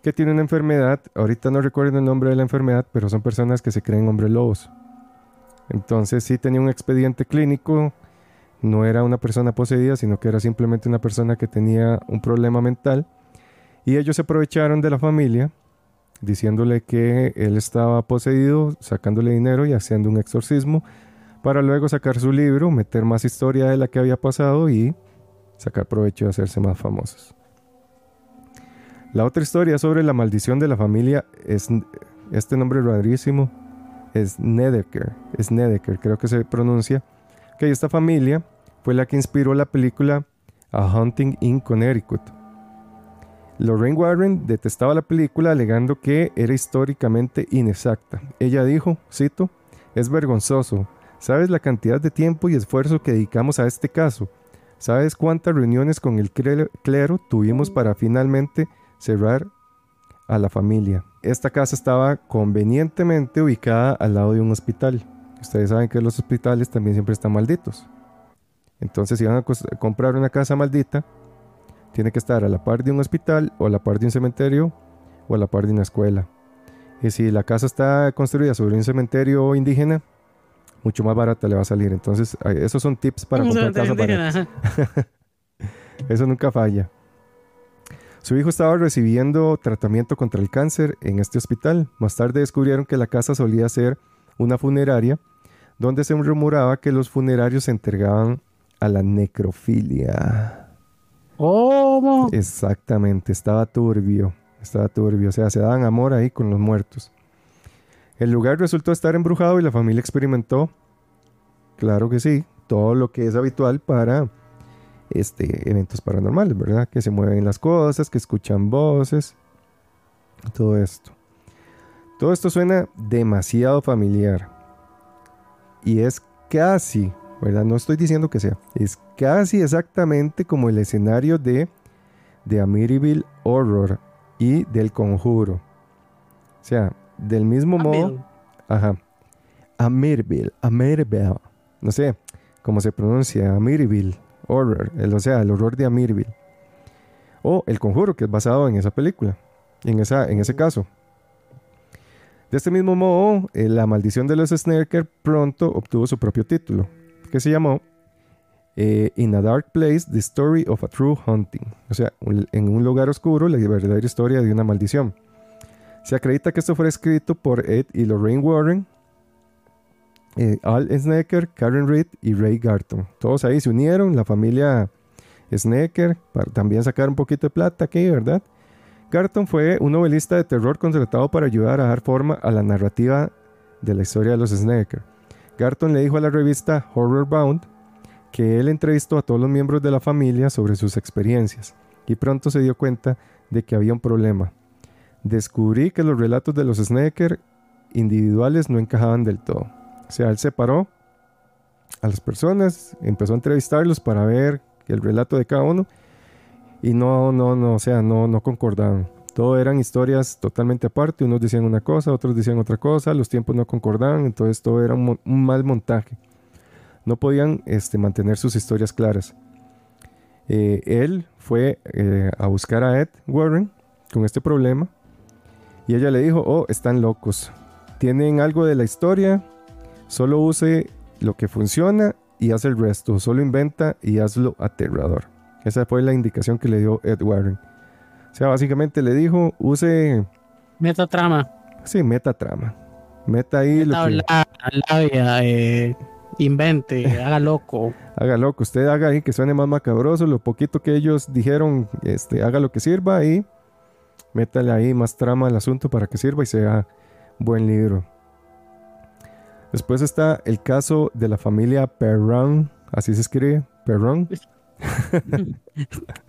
que tiene una enfermedad, ahorita no recuerdo el nombre de la enfermedad, pero son personas que se creen hombres lobos. Entonces sí tenía un expediente clínico, no era una persona poseída, sino que era simplemente una persona que tenía un problema mental. Y ellos se aprovecharon de la familia, diciéndole que él estaba poseído, sacándole dinero y haciendo un exorcismo, para luego sacar su libro, meter más historia de la que había pasado y sacar provecho de hacerse más famosos. La otra historia sobre la maldición de la familia es este nombre rarísimo, es Nedeker, es Nedeker, creo que se pronuncia, que esta familia fue la que inspiró la película A Hunting in Connecticut. Lorraine Warren detestaba la película alegando que era históricamente inexacta. Ella dijo, cito, es vergonzoso. ¿Sabes la cantidad de tiempo y esfuerzo que dedicamos a este caso? ¿Sabes cuántas reuniones con el clero, tuvimos para finalmente cerrar a la familia? Esta casa estaba convenientemente ubicada al lado de un hospital. Ustedes saben que los hospitales también siempre están malditos. Entonces, si van a comprar una casa maldita, tiene que estar a la par de un hospital o a la par de un cementerio o a la par de una escuela. Y si la casa está construida sobre un cementerio indígena, mucho más barata le va a salir. Entonces, esos son tips para comprar casas baratas. Eso nunca falla. Su hijo estaba recibiendo tratamiento contra el cáncer en este hospital. Más tarde descubrieron que la casa solía ser una funeraria donde se rumoraba que los funerarios se entregaban a la necrofilia. ¿Cómo? Exactamente, estaba turbio, estaba turbio, o sea, se daban amor ahí con los muertos. El lugar resultó estar embrujado y la familia experimentó, claro que sí, todo lo que es habitual para este, eventos paranormales, ¿verdad? Que se mueven las cosas, que escuchan voces, todo esto. Todo esto suena demasiado familiar y es casi, ¿verdad? No estoy diciendo que sea, es casi exactamente como el escenario de de Amityville Horror y del Conjuro. O sea, del mismo modo, ajá. Amityville, Amityville. No sé cómo se pronuncia, Amityville Horror, el, o sea, el horror de Amityville. O El Conjuro, que es basado en esa película, en, esa, en ese caso. De este mismo modo, eh, La Maldición de los Snarker pronto obtuvo su propio título, que se llamó eh, In a Dark Place, The Story of a True Hunting. O sea, en un lugar oscuro, la verdadera historia de una maldición. Se acredita que esto fue escrito por Ed y Lorraine Warren, eh, Al Snecker, Karen Reed y Ray Garton. Todos ahí se unieron, la familia Snecker, para también sacar un poquito de plata aquí, ¿verdad? Garton fue un novelista de terror contratado para ayudar a dar forma a la narrativa de la historia de los Snecker. Garton le dijo a la revista Horror Bound que él entrevistó a todos los miembros de la familia sobre sus experiencias y pronto se dio cuenta de que había un problema. Descubrí que los relatos de los Snecker individuales no encajaban del todo. O sea, él separó a las personas, empezó a entrevistarlos para ver el relato de cada uno y no, no, no, o sea, no, no concordaban. Todo eran historias totalmente aparte, unos decían una cosa, otros decían otra cosa, los tiempos no concordaban, entonces todo era un, mal montaje. No podían este, mantener sus historias claras. Eh, él fue eh, a buscar a Ed Warren con este problema y ella le dijo, oh, están locos, tienen algo de la historia, solo use lo que funciona y haz el resto. Solo inventa y hazlo aterrador. Esa fue la indicación que le dio Ed Warren. O sea, básicamente le dijo, use, Meta trama. sí, meta trama. Meta ahí lo que Meta labia, eh, invente, haga loco. haga loco. Usted haga ahí que suene más macabroso. Lo poquito que ellos dijeron, este, haga lo que sirva y métale ahí más trama al asunto para que sirva y sea buen libro. Después está el caso de la familia Perron, así se escribe, Perron.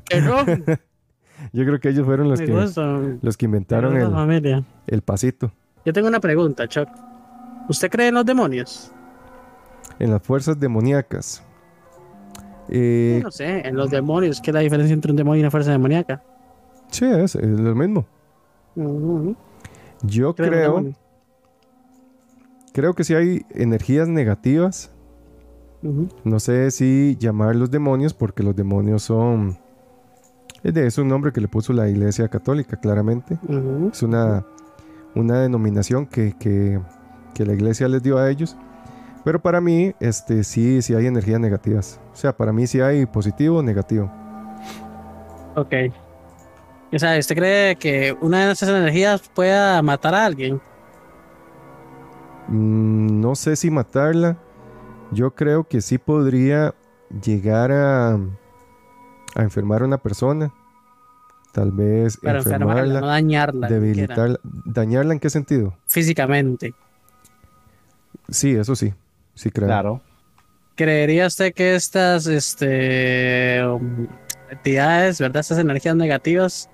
Perrón, Yo creo que ellos fueron los me que, gusta. los que inventaron el, familia. el pasito. Yo tengo una pregunta, Chuck. ¿Usted cree en los demonios? En las fuerzas demoníacas. Eh, no sé, en los demonios. ¿Qué es la diferencia entre un demonio y una fuerza demoníaca? sí, es, es lo mismo. Yo Creo los creo, que si hay energías negativas, no sé si llamarlos demonios porque los demonios son... Es un nombre que le puso la Iglesia Católica, claramente. Es una, una denominación que, que- que la iglesia les dio a ellos. Pero para mí, este, sí, sí hay energías negativas. O sea, para mí sí hay positivo o negativo. Ok. O sea, ¿usted cree que una de esas energías pueda matar a alguien? Mm, no sé si matarla. Yo creo que sí podría llegar a, a enfermar a una persona. Tal vez Para enfermarla, no dañarla. debilitarla. ¿Dañarla en qué sentido? Físicamente. Sí, eso sí. Sí creo. Claro. ¿Creería usted que estas este, entidades, verdad, estas energías negativas,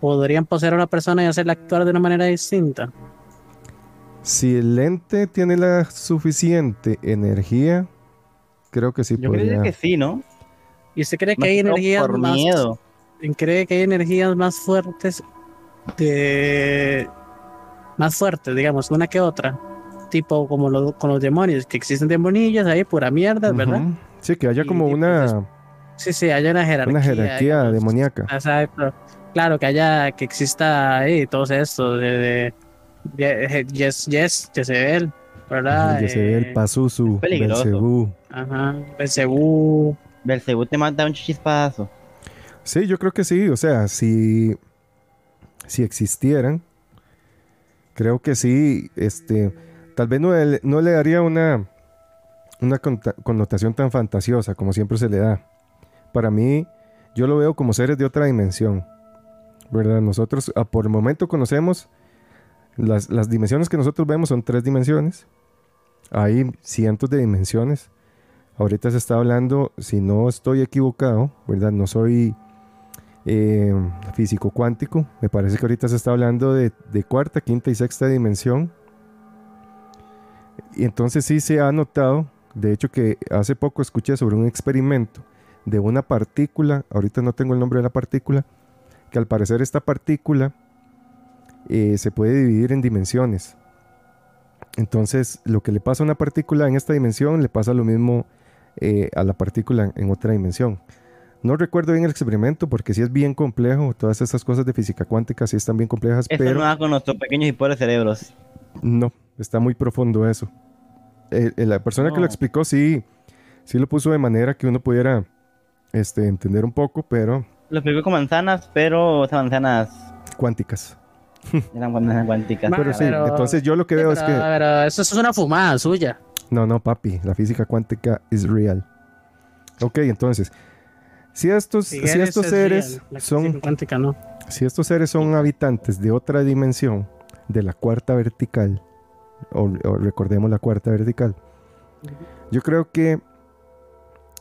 podrían poseer a una persona y hacerla actuar de una manera distinta? Si el ente tiene la suficiente energía, creo que sí Yo podría. creo que sí, ¿no? ¿Y usted cree que hay energías por más miedo. cree que hay energías más fuertes de más fuertes, digamos, una que otra? Tipo como lo- con los demonios, que existen demonillas ahí, pura mierda, ¿verdad? Ujú. Sí, que haya como y pues una, Sí, sí, hay una jerarquía. una jerarquía digamos. demoníaca. Exacto. Claro, que haya, que exista ahí todo esto de, de, de- Yes, Yes, Jezebel, ¿verdad? Jezebel, Eh, Pazuzu. Belcebú. Ajá, Belcebú. Belcebú te manda un chispazo. Sí, yo creo que sí. O sea, si, si existieran, creo que sí. Este, tal vez no, le- no le daría una, una connotación tan fantasiosa como siempre se le da. Para mí, yo lo veo como seres de otra dimensión. ¿Verdad? Nosotros ah, por el momento conocemos las, las dimensiones que nosotros vemos son tres dimensiones. Hay cientos de dimensiones. Ahorita se está hablando, si no estoy equivocado, ¿verdad? No soy eh, físico cuántico. Me parece que ahorita se está hablando de, cuarta, quinta y sexta dimensión. Y entonces sí se ha notado, de hecho que hace poco escuché sobre un experimento de una partícula, ahorita no tengo el nombre de la partícula, que al parecer esta partícula eh, se puede dividir en dimensiones. Entonces lo que le pasa a una partícula en esta dimensión le pasa lo mismo eh, a la partícula en otra dimensión. No recuerdo bien el experimento porque sí es bien complejo. Todas estas cosas de física cuántica sí están bien complejas, Esto pero no va con nuestros pequeños y pobres cerebros. no, está muy profundo eso. Eh, eh, la persona que lo No. explicó sí, sí lo puso de manera que uno pudiera este, entender un poco, pero Lo explico con manzanas, pero esas manzanas cuánticas. eran manzanas cuánticas. Pero sí, pero- entonces yo lo que Sí, veo es pero, que... pero eso es una fumada suya. No, no, papi, la física cuántica es real. Ok, entonces, si estos, si estos es seres real, son física cuántica no. Si estos seres son habitantes de otra dimensión, de la cuarta vertical, o, o recordemos la cuarta vertical, yo creo que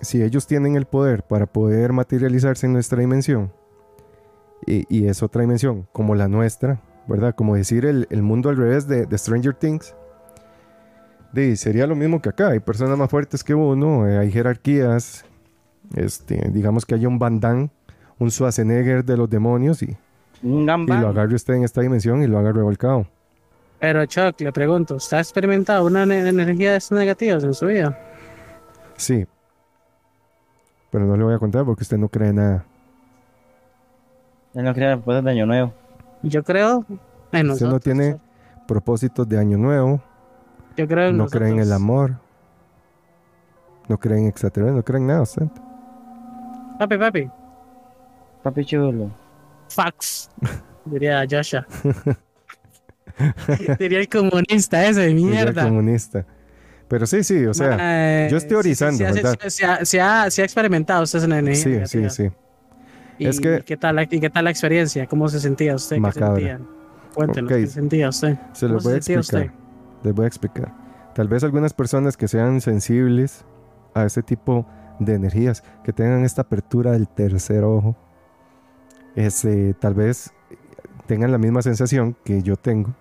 si ellos tienen el poder para poder materializarse en nuestra dimensión, y, y es otra dimensión como la nuestra, ¿verdad? Como decir el, el mundo al revés de, de Stranger Things, de, sería lo mismo que acá, hay personas más fuertes que uno, eh, hay jerarquías, este, digamos que haya un Van un Schwarzenegger de los demonios y, Un y gambán. lo agarre usted en esta dimensión y lo haga revolcado. Pero Chuck, le pregunto, ¿usted ha experimentado una ne- energía de estas negativas en su vida? Sí. Pero no le voy a contar porque usted no cree nada. Él no crea después de Año Nuevo. Yo creo en Usted no nosotros. tiene propósitos de año nuevo, Yo creo en no cree en el amor. No creen en extraterrestres, no creen en nada. usted. Papi, papi. Papi chulo. Fax. Diría Joshua. Diría el comunista ese de mierda. comunista. Pero sí, sí, o sea, yo estoy teorizando, sí, sí, sí, ¿verdad? Se, se ha, se ha- se ha experimentado usted en la energía. sí, sí, negativa. sí. ¿Y Es que- ¿qué tal, la- ¿Y qué tal la experiencia? ¿Cómo se sentía usted? ¿Qué Macabra. sentía? Cuéntenos, Ok. ¿qué sentía usted? Se ¿Cómo los voy a sentía explicar. Les voy a explicar. Tal vez algunas personas que sean sensibles a ese tipo de energías, que tengan esta apertura del tercer ojo, este, tal vez tengan la misma sensación que yo tengo.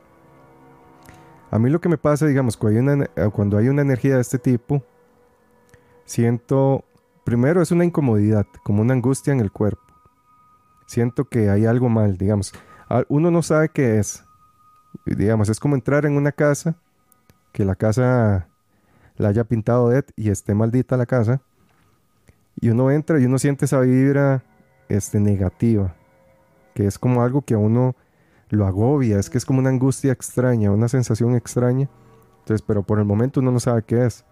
A mí lo que me pasa, digamos, cuando hay una, cuando hay una energía de este tipo, siento, primero es una incomodidad, como una angustia en el cuerpo. Siento que hay algo mal, digamos. Ah, Uno no sabe qué es, digamos, es como entrar en una casa, que la casa la haya pintado Ed y esté maldita la casa, y uno entra y uno siente esa vibra este, negativa, que es como algo que a uno lo agobia, es que es como una angustia extraña, una sensación extraña. Entonces, pero por el momento uno no sabe qué es.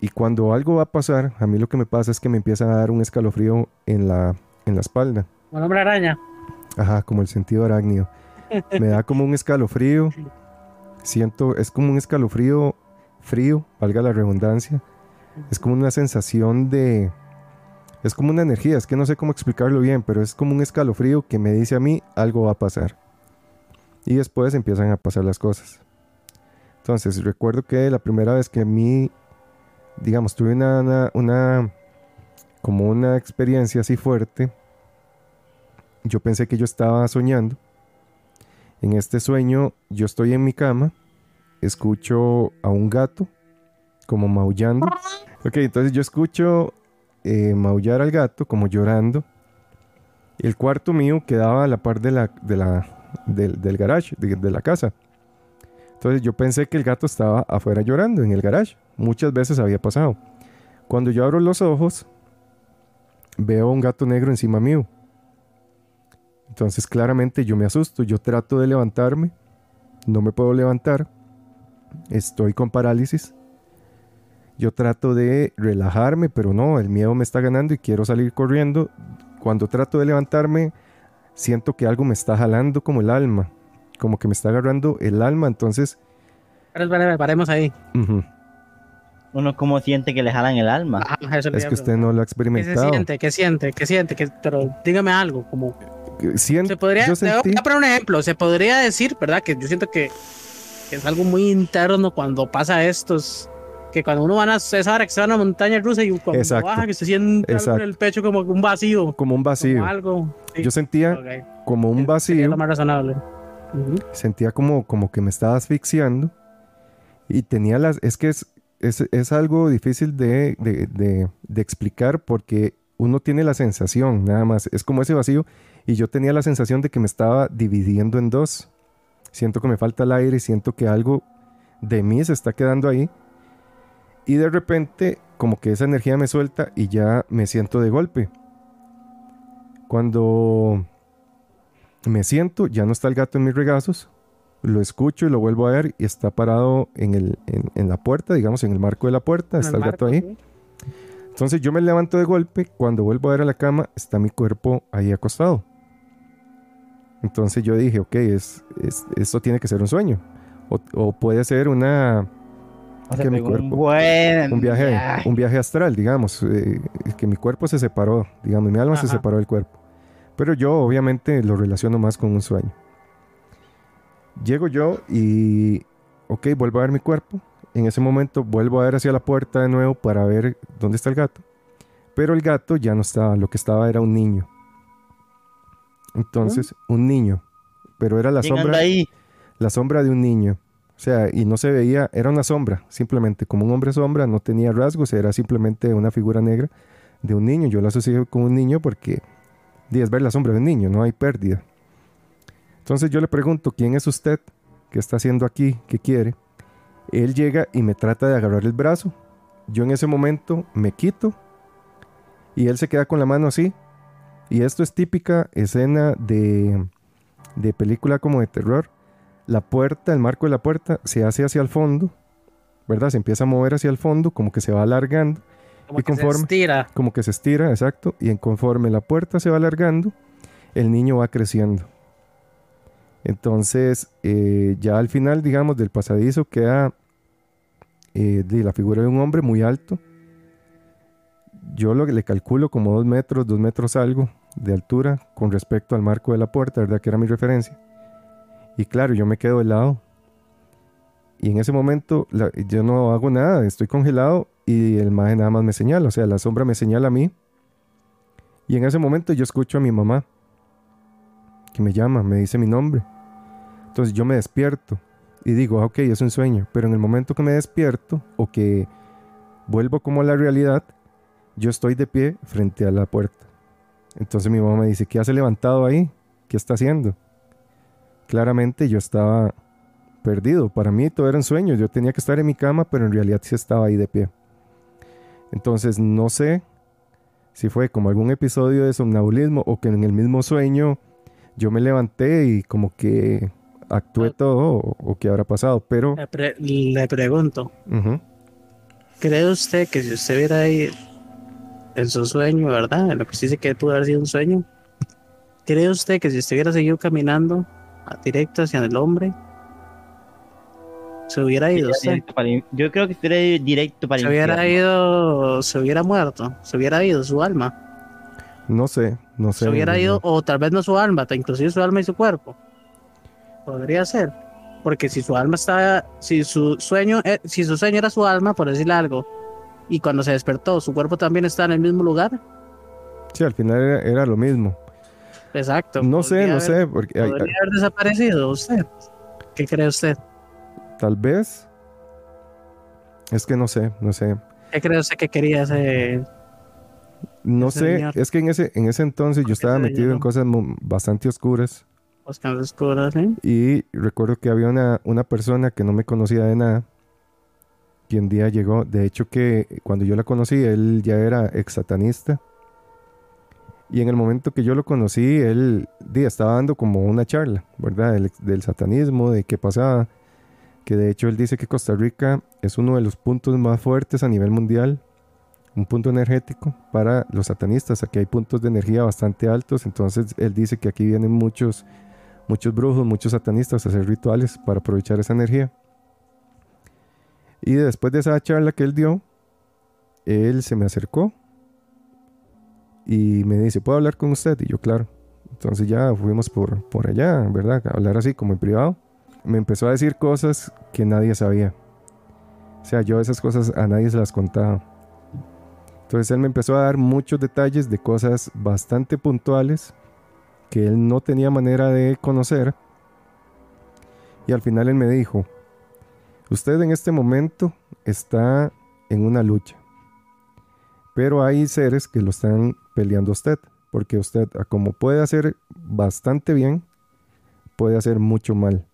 Y cuando algo va a pasar, a mí lo que me pasa es que me empieza a dar un escalofrío en la, en la espalda. Bueno, hombre araña. Ajá, como el sentido arácnido. Me da como un escalofrío. Siento, es como un escalofrío frío, valga la redundancia. Es como una sensación de... Es como una energía, es que no sé cómo explicarlo bien, pero es como un escalofrío que me dice a mí algo va a pasar. Y después empiezan a pasar las cosas. Entonces, recuerdo que la primera vez que a mí, digamos, tuve una, una, una- como una experiencia así fuerte, yo pensé que yo estaba soñando. En este sueño, yo estoy en mi cama, escucho a un gato como maullando. Ok, entonces yo escucho eh, maullar al gato como llorando. El cuarto mío quedaba a la par de la, de la, del, del garage, de, de la casa. Entonces yo pensé que el gato estaba afuera llorando en el garage. Muchas veces había pasado. Cuando yo abro los ojos, veo un gato negro encima mío. Entonces claramente yo me asusto, yo trato de levantarme, no me puedo levantar, estoy con parálisis. Yo trato de relajarme, pero no, el miedo me está ganando y quiero salir corriendo. Cuando trato de levantarme, siento que algo me está jalando como el alma, como que me está agarrando el alma, entonces... Pero, paremos ahí. Uno como siente que le jalan el alma. Es que usted no lo ha ¿Qué se experimentado. siente? ¿Qué siente? ¿Qué siente? ¿Qué- Pero dígame algo, como... Siento- Se podría... yo te voy sentí- a poner un ejemplo. Se podría decir, ¿verdad? Que yo siento que, que es algo muy interno cuando pasa estos... Que cuando uno va a esa hora que se va a una montaña rusa y cuando Exacto. baja que se siente en el pecho como un vacío. como un vacío. Como algo. Sí, Yo sentía ok. como un Sería vacío. lo más razonable. Ujú. sentía como, como que me estaba asfixiando y tenía las... Es que es, es, es algo difícil de, de- de- de explicar porque uno tiene la sensación, nada más, es como ese vacío y yo tenía la sensación de que me estaba dividiendo en dos. Siento que me falta el aire, siento que algo de mí se está quedando ahí y de repente como que esa energía me suelta y ya me siento de golpe. Cuando me siento, ya no está el gato en mis regazos, lo escucho y lo vuelvo a ver y está parado en, el, en, en la puerta, digamos, en el marco de la puerta, está el gato marco, ahí. Entonces yo me levanto de golpe, cuando vuelvo a ver a la cama, está mi cuerpo ahí acostado. Entonces yo dije, ok, es, es- esto tiene que ser un sueño. O, o puede ser una, O sea, que mi un cuerpo- buen un, viaje, viaje. un viaje astral, digamos, eh, que mi cuerpo se separó, digamos, mi alma se separó del cuerpo. Pero yo obviamente lo relaciono más con un sueño. Llego yo y, ok, vuelvo a ver mi cuerpo. En ese momento vuelvo a ver hacia la puerta de nuevo para ver dónde está el gato. Pero el gato ya no estaba, lo que estaba era un niño. Entonces, un niño. Pero era la ¿Quién sombra, ahí? la sombra de un niño. O sea, y no se veía, era una sombra, simplemente como un hombre sombra, no tenía rasgos, era simplemente una figura negra de un niño. Yo lo asocié con un niño porque es ver la sombra de un niño, no hay pérdida. Entonces yo le pregunto, ¿quién es usted? ¿Qué está haciendo aquí? ¿Qué quiere? Él llega y me trata de agarrar el brazo. Yo en ese momento me quito y él se queda con la mano así. Y esto es típica escena de, de película como de terror. La puerta, el marco de la puerta se hace hacia el fondo, ¿verdad? Se empieza a mover hacia el fondo, como que se va alargando, Como Y que se conforme- estira. como que se estira, exacto, y en conforme la puerta se va alargando, el niño va creciendo. Entonces, eh, ya al final, digamos, del pasadizo queda eh, de la figura de un hombre muy alto. Yo lo le calculo como dos metros, dos metros algo de altura con respecto al marco de la puerta, ¿verdad? Que era mi referencia. Y claro, yo me quedo helado. Y en ese momento yo no hago nada, estoy congelado y el maje nada más me señala, o sea, la sombra me señala a mí. Y en ese momento yo escucho a mi mamá que me llama, me dice mi nombre. Entonces yo me despierto y digo, ah, ok, es un sueño. Pero en el momento que me despierto o que vuelvo como a la realidad, yo estoy de pie frente a la puerta. Entonces mi mamá me dice, ¿qué hace levantado ahí? ¿Qué está haciendo? Claramente yo estaba perdido. Para mí todo era un sueño. Yo tenía que estar en mi cama, pero en realidad sí estaba ahí de pie. Entonces no sé si fue como algún episodio de somnambulismo o que en el mismo sueño yo me levanté y como que actué todo o, o qué habrá pasado. Pero Le, pre- le pregunto, ¿cree usted que si usted viera ahí en su sueño, verdad? En lo que usted dice que pudo haber sido un sueño, ¿cree usted que si usted hubiera seguido caminando a- directo hacia el hombre, se hubiera ido usted? Directo para el- Yo creo que estuviera directo para el Se hubiera infierno. ido, se hubiera muerto, se hubiera ido su alma, no sé, no sé. se hubiera ido, o tal vez no su alma, inclusive su alma y su cuerpo. Podría ser. Porque si su alma estaba, si su sueño, eh, si su sueño era su alma, por decirle algo, y cuando se despertó, su cuerpo también está en el mismo lugar. Sí, al final era, era lo mismo. Exacto. No sé, no haber- sé, porque Podría haber desaparecido usted. ¿Qué cree usted? tal vez. Es que no sé, no sé. ¿Qué cree usted que quería ese? No Ese sé, señor. es que en ese, en ese entonces yo estaba metido en cosas bastante oscuras Oscuras, ¿eh? y recuerdo que había una, una persona que no me conocía de nada que un día llegó, de hecho que cuando yo la conocí él ya era ex satanista y en el momento que yo lo conocí él di, estaba dando como una charla, ¿verdad? Del, del satanismo, de qué pasaba, que de hecho él dice que Costa Rica es uno de los puntos más fuertes a nivel mundial un punto energético para los satanistas. Aquí hay puntos de energía bastante altos, entonces él dice que aquí vienen muchos, muchos brujos, muchos satanistas a hacer rituales para aprovechar esa energía. Y después de esa charla que él dio, él se me acercó y me dice, ¿puedo hablar con usted? Y yo, claro. Entonces ya fuimos por, por allá, ¿verdad? A hablar así como en privado. Me empezó a decir cosas que nadie sabía. O sea, yo esas cosas a nadie se las contaba. Entonces él me empezó a dar muchos detalles de cosas bastante puntuales que él no tenía manera de conocer. Y al final él me dijo, usted en este momento está en una lucha. Pero hay seres que lo están peleando a usted. Porque usted, a como puede hacer bastante bien, puede hacer mucho mal.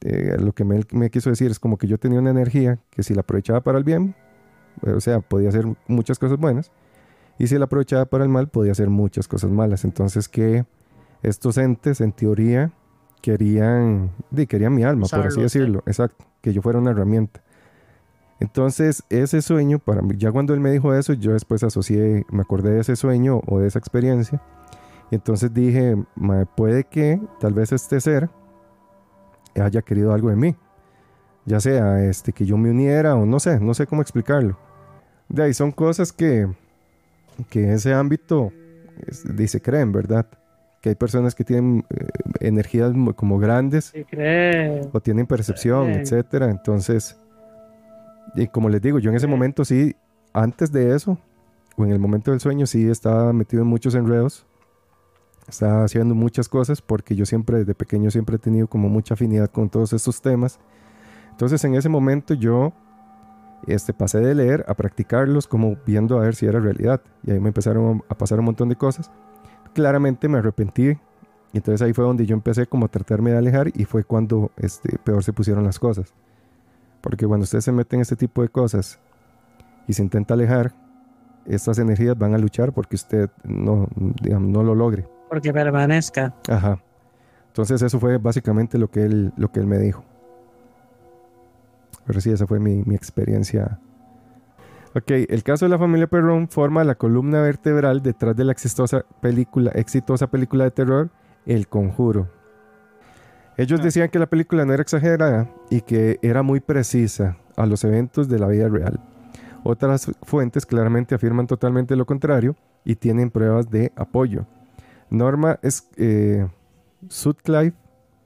Eh, lo que me, me quiso decir es como que yo tenía una energía que si la aprovechaba para el bien, o sea, podía hacer muchas cosas buenas. Y si la aprovechaba para el mal, podía hacer muchas cosas malas. Entonces que estos entes, en teoría, querían, querían mi alma, por así Usarlo, sí. decirlo. Exacto, que yo fuera una herramienta. Entonces, ese sueño, para mí, ya cuando él me dijo eso, yo después asocié, me acordé de ese sueño o de esa experiencia. Y entonces dije, "Mae, puede que tal vez este ser haya querido algo de mí. Ya sea este, que yo me uniera o no sé, no sé cómo explicarlo. De ahí son cosas que, que en ese ámbito dice creen, ¿verdad? Que hay personas que tienen eh, energías como grandes o tienen percepción, Bien. etcétera. Entonces, y como les digo, yo en ese momento sí, antes de eso, o en el momento del sueño, sí estaba metido en muchos enredos. Estaba haciendo muchas cosas porque yo siempre, desde pequeño, siempre he tenido como mucha afinidad con todos estos temas. Entonces, en ese momento yo este, pasé de leer a practicarlos, como viendo a ver si era realidad. Y ahí me empezaron a pasar un montón de cosas. Claramente me arrepentí. Y entonces ahí fue donde yo empecé como a tratarme de alejar y fue cuando este, peor se pusieron las cosas. Porque cuando usted se mete en este tipo de cosas y se intenta alejar, estas energías van a luchar porque usted no, digamos, no lo logre. Porque permanezca. Ajá. Entonces eso fue básicamente lo que él, lo que él me dijo. Pero sí, esa fue mi, mi experiencia. Ok, el caso de la familia Perron forma la columna vertebral detrás de la exitosa película, exitosa película de terror El Conjuro. Ellos Ah. decían que la película no era exagerada y que era muy precisa a los eventos de la vida real. Otras fuentes claramente afirman totalmente lo contrario y tienen pruebas de apoyo. Norma es, eh, Sutcliffe,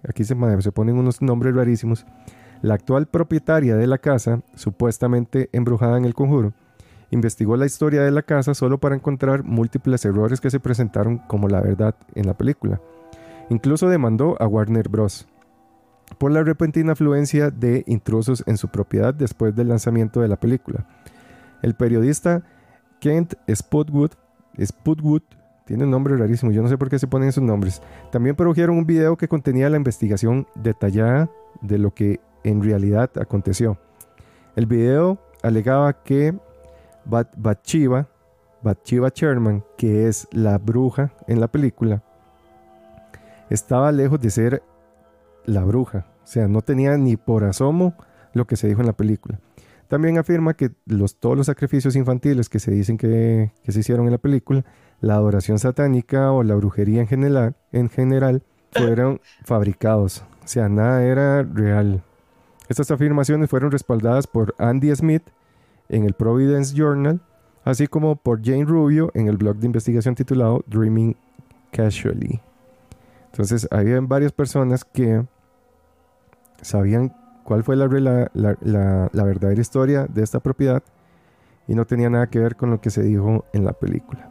aquí se, se ponen unos nombres rarísimos, la actual propietaria de la casa, supuestamente embrujada en el conjuro, investigó la historia de la casa solo para encontrar múltiples errores que se presentaron como la verdad en la película. Incluso demandó a Warner Bros. por la repentina afluencia de intrusos en su propiedad después del lanzamiento de la película. El periodista Kent Spotwood, Spotwood tiene un nombre rarísimo, yo no sé por qué se ponen esos nombres. También produjeron un video que contenía la investigación detallada de lo que en realidad aconteció. El video alegaba que Bat Bathsheba, Bathsheba Sherman, que es la bruja en la película, estaba lejos de ser la bruja. O sea, no tenía ni por asomo lo que se dijo en la película. También afirma que los, todos los sacrificios infantiles que se dicen que, que se hicieron en la película, la adoración satánica o la brujería en general, en general fueron fabricados. O sea, nada era real. Estas afirmaciones fueron respaldadas por Andy Smith en el Providence Journal, así como por Jane Rubio en el blog de investigación titulado Dreaming Casually. Entonces, había varias personas que sabían cuál fue la, la, verdadera historia de esta propiedad y no tenía nada que ver con lo que se dijo en la película.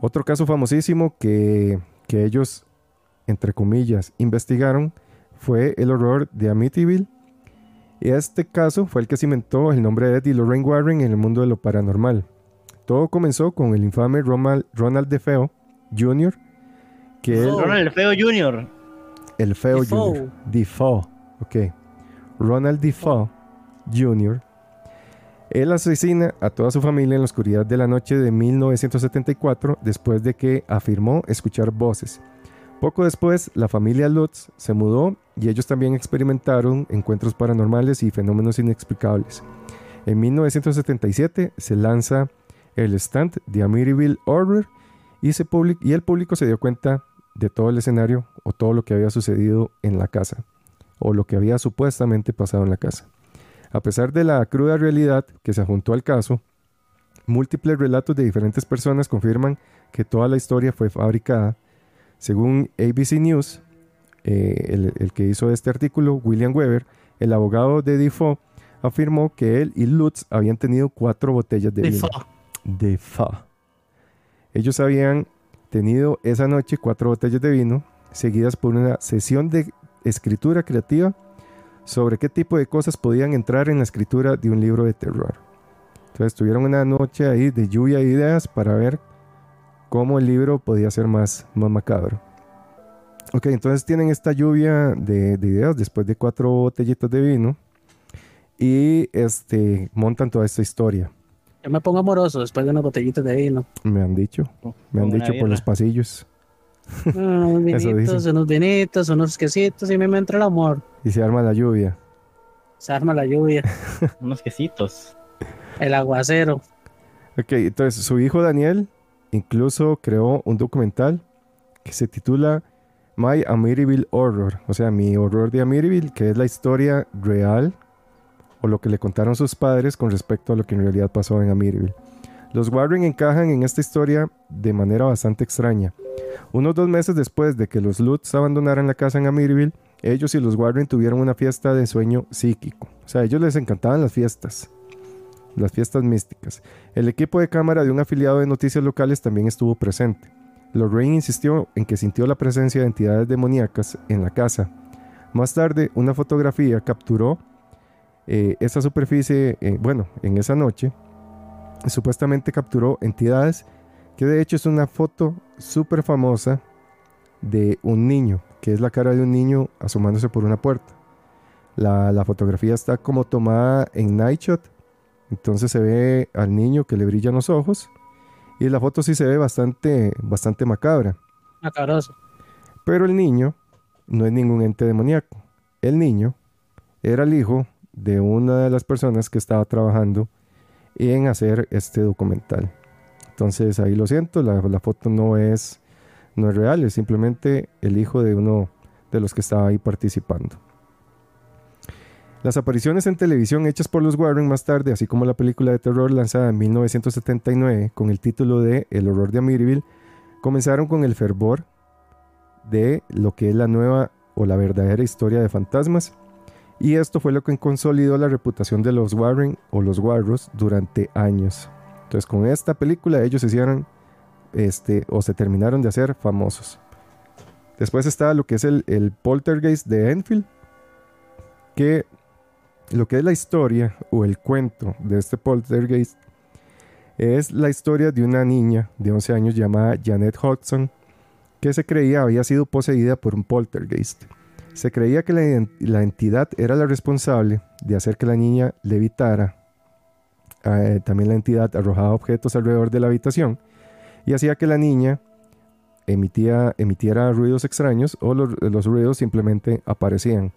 Otro caso famosísimo que, que ellos, entre comillas, investigaron fue el horror de Amityville. Este caso fue el que cimentó el nombre de Ed y Lorraine Warren en el mundo de lo paranormal. Todo comenzó con el infame Ronald DeFeo Jr., que él, Ronald DeFeo Jr. El Feo Defoe. Jr. Defoe. Ok. Ronald Defoe Jr. Él asesina a toda su familia en la oscuridad de la noche de 1974 después de que afirmó escuchar voces. Poco después, la familia Lutz se mudó y ellos también experimentaron encuentros paranormales y fenómenos inexplicables. En 1977 se lanza el stand de Amityville Horror y, se y el público se dio cuenta de todo el escenario o todo lo que había sucedido en la casa o lo que había supuestamente pasado en la casa. A pesar de la cruda realidad que se juntó al caso, múltiples relatos de diferentes personas confirman que toda la historia fue fabricada. Según ABC News, eh, el, el, que hizo este artículo, William Weber, el abogado de Defoe, afirmó que él y Lutz habían tenido cuatro botellas de vino. Defoe. Ellos habían tenido esa noche cuatro botellas de vino, seguidas por una sesión de escritura creativa sobre qué tipo de cosas podían entrar en la escritura de un libro de terror. Entonces tuvieron una noche ahí de lluvia de ideas para ver cómo el libro podía ser más, más macabro. Ok, entonces tienen esta lluvia de, de, ideas después de cuatro botellitas de vino y este, montan toda esta historia. Yo me pongo amoroso después de unas botellitas de vino. Me han dicho, me han dicho por los pasillos. unos vinitos, unos vinitos, unos quesitos y me entra el amor. Y se arma la lluvia. Se arma la lluvia. unos quesitos. El aguacero. Ok, entonces su hijo Daniel incluso creó un documental que se titula My Amityville Horror, o sea, mi horror de Amityville, que es la historia real o lo que le contaron sus padres con respecto a lo que en realidad pasó en Amityville. Los Warren encajan en esta historia de manera bastante extraña. Unos dos meses después de que los Lutz abandonaran la casa en Amityville, ellos y los Warren tuvieron una fiesta de sueño psíquico. O sea, a ellos les encantaban las fiestas, las fiestas místicas. El equipo de cámara de un afiliado de noticias locales también estuvo presente. Lorraine insistió en que sintió la presencia de entidades demoníacas en la casa. Más tarde, una fotografía capturó eh, esa superficie, eh, bueno, en esa noche, supuestamente capturó entidades, que de hecho es una foto súper famosa de un niño, que es la cara de un niño asomándose por una puerta. La, la fotografía está como tomada en night shot, entonces se ve al niño que le brillan los ojos, y la foto sí se ve bastante, bastante macabra. Macabroso. Pero el niño no es ningún ente demoníaco. El niño era el hijo de una de las personas que estaba trabajando en hacer este documental. Entonces ahí lo siento, la, foto no es, no es real, es simplemente el hijo de uno de los que estaba ahí participando. Las apariciones en televisión hechas por los Warren más tarde, así como la película de terror lanzada en 1979 con el título de El horror de Amityville, comenzaron con el fervor de lo que es la nueva o la verdadera historia de fantasmas, y esto fue lo que consolidó la reputación de los Warren o los Warros durante años. Entonces con esta película ellos se hicieron este, o se terminaron de hacer famosos. Después está lo que es el, el poltergeist de Enfield, que lo que es la historia o el cuento de este poltergeist es la historia de una niña de 11 años llamada Janet Hodgson que se creía había sido poseída por un poltergeist. Se creía que la, entidad era la responsable de hacer que la niña levitara. Eh, también la entidad arrojaba objetos alrededor de la habitación y hacía que la niña emitía, emitiera ruidos extraños o los ruidos simplemente aparecían.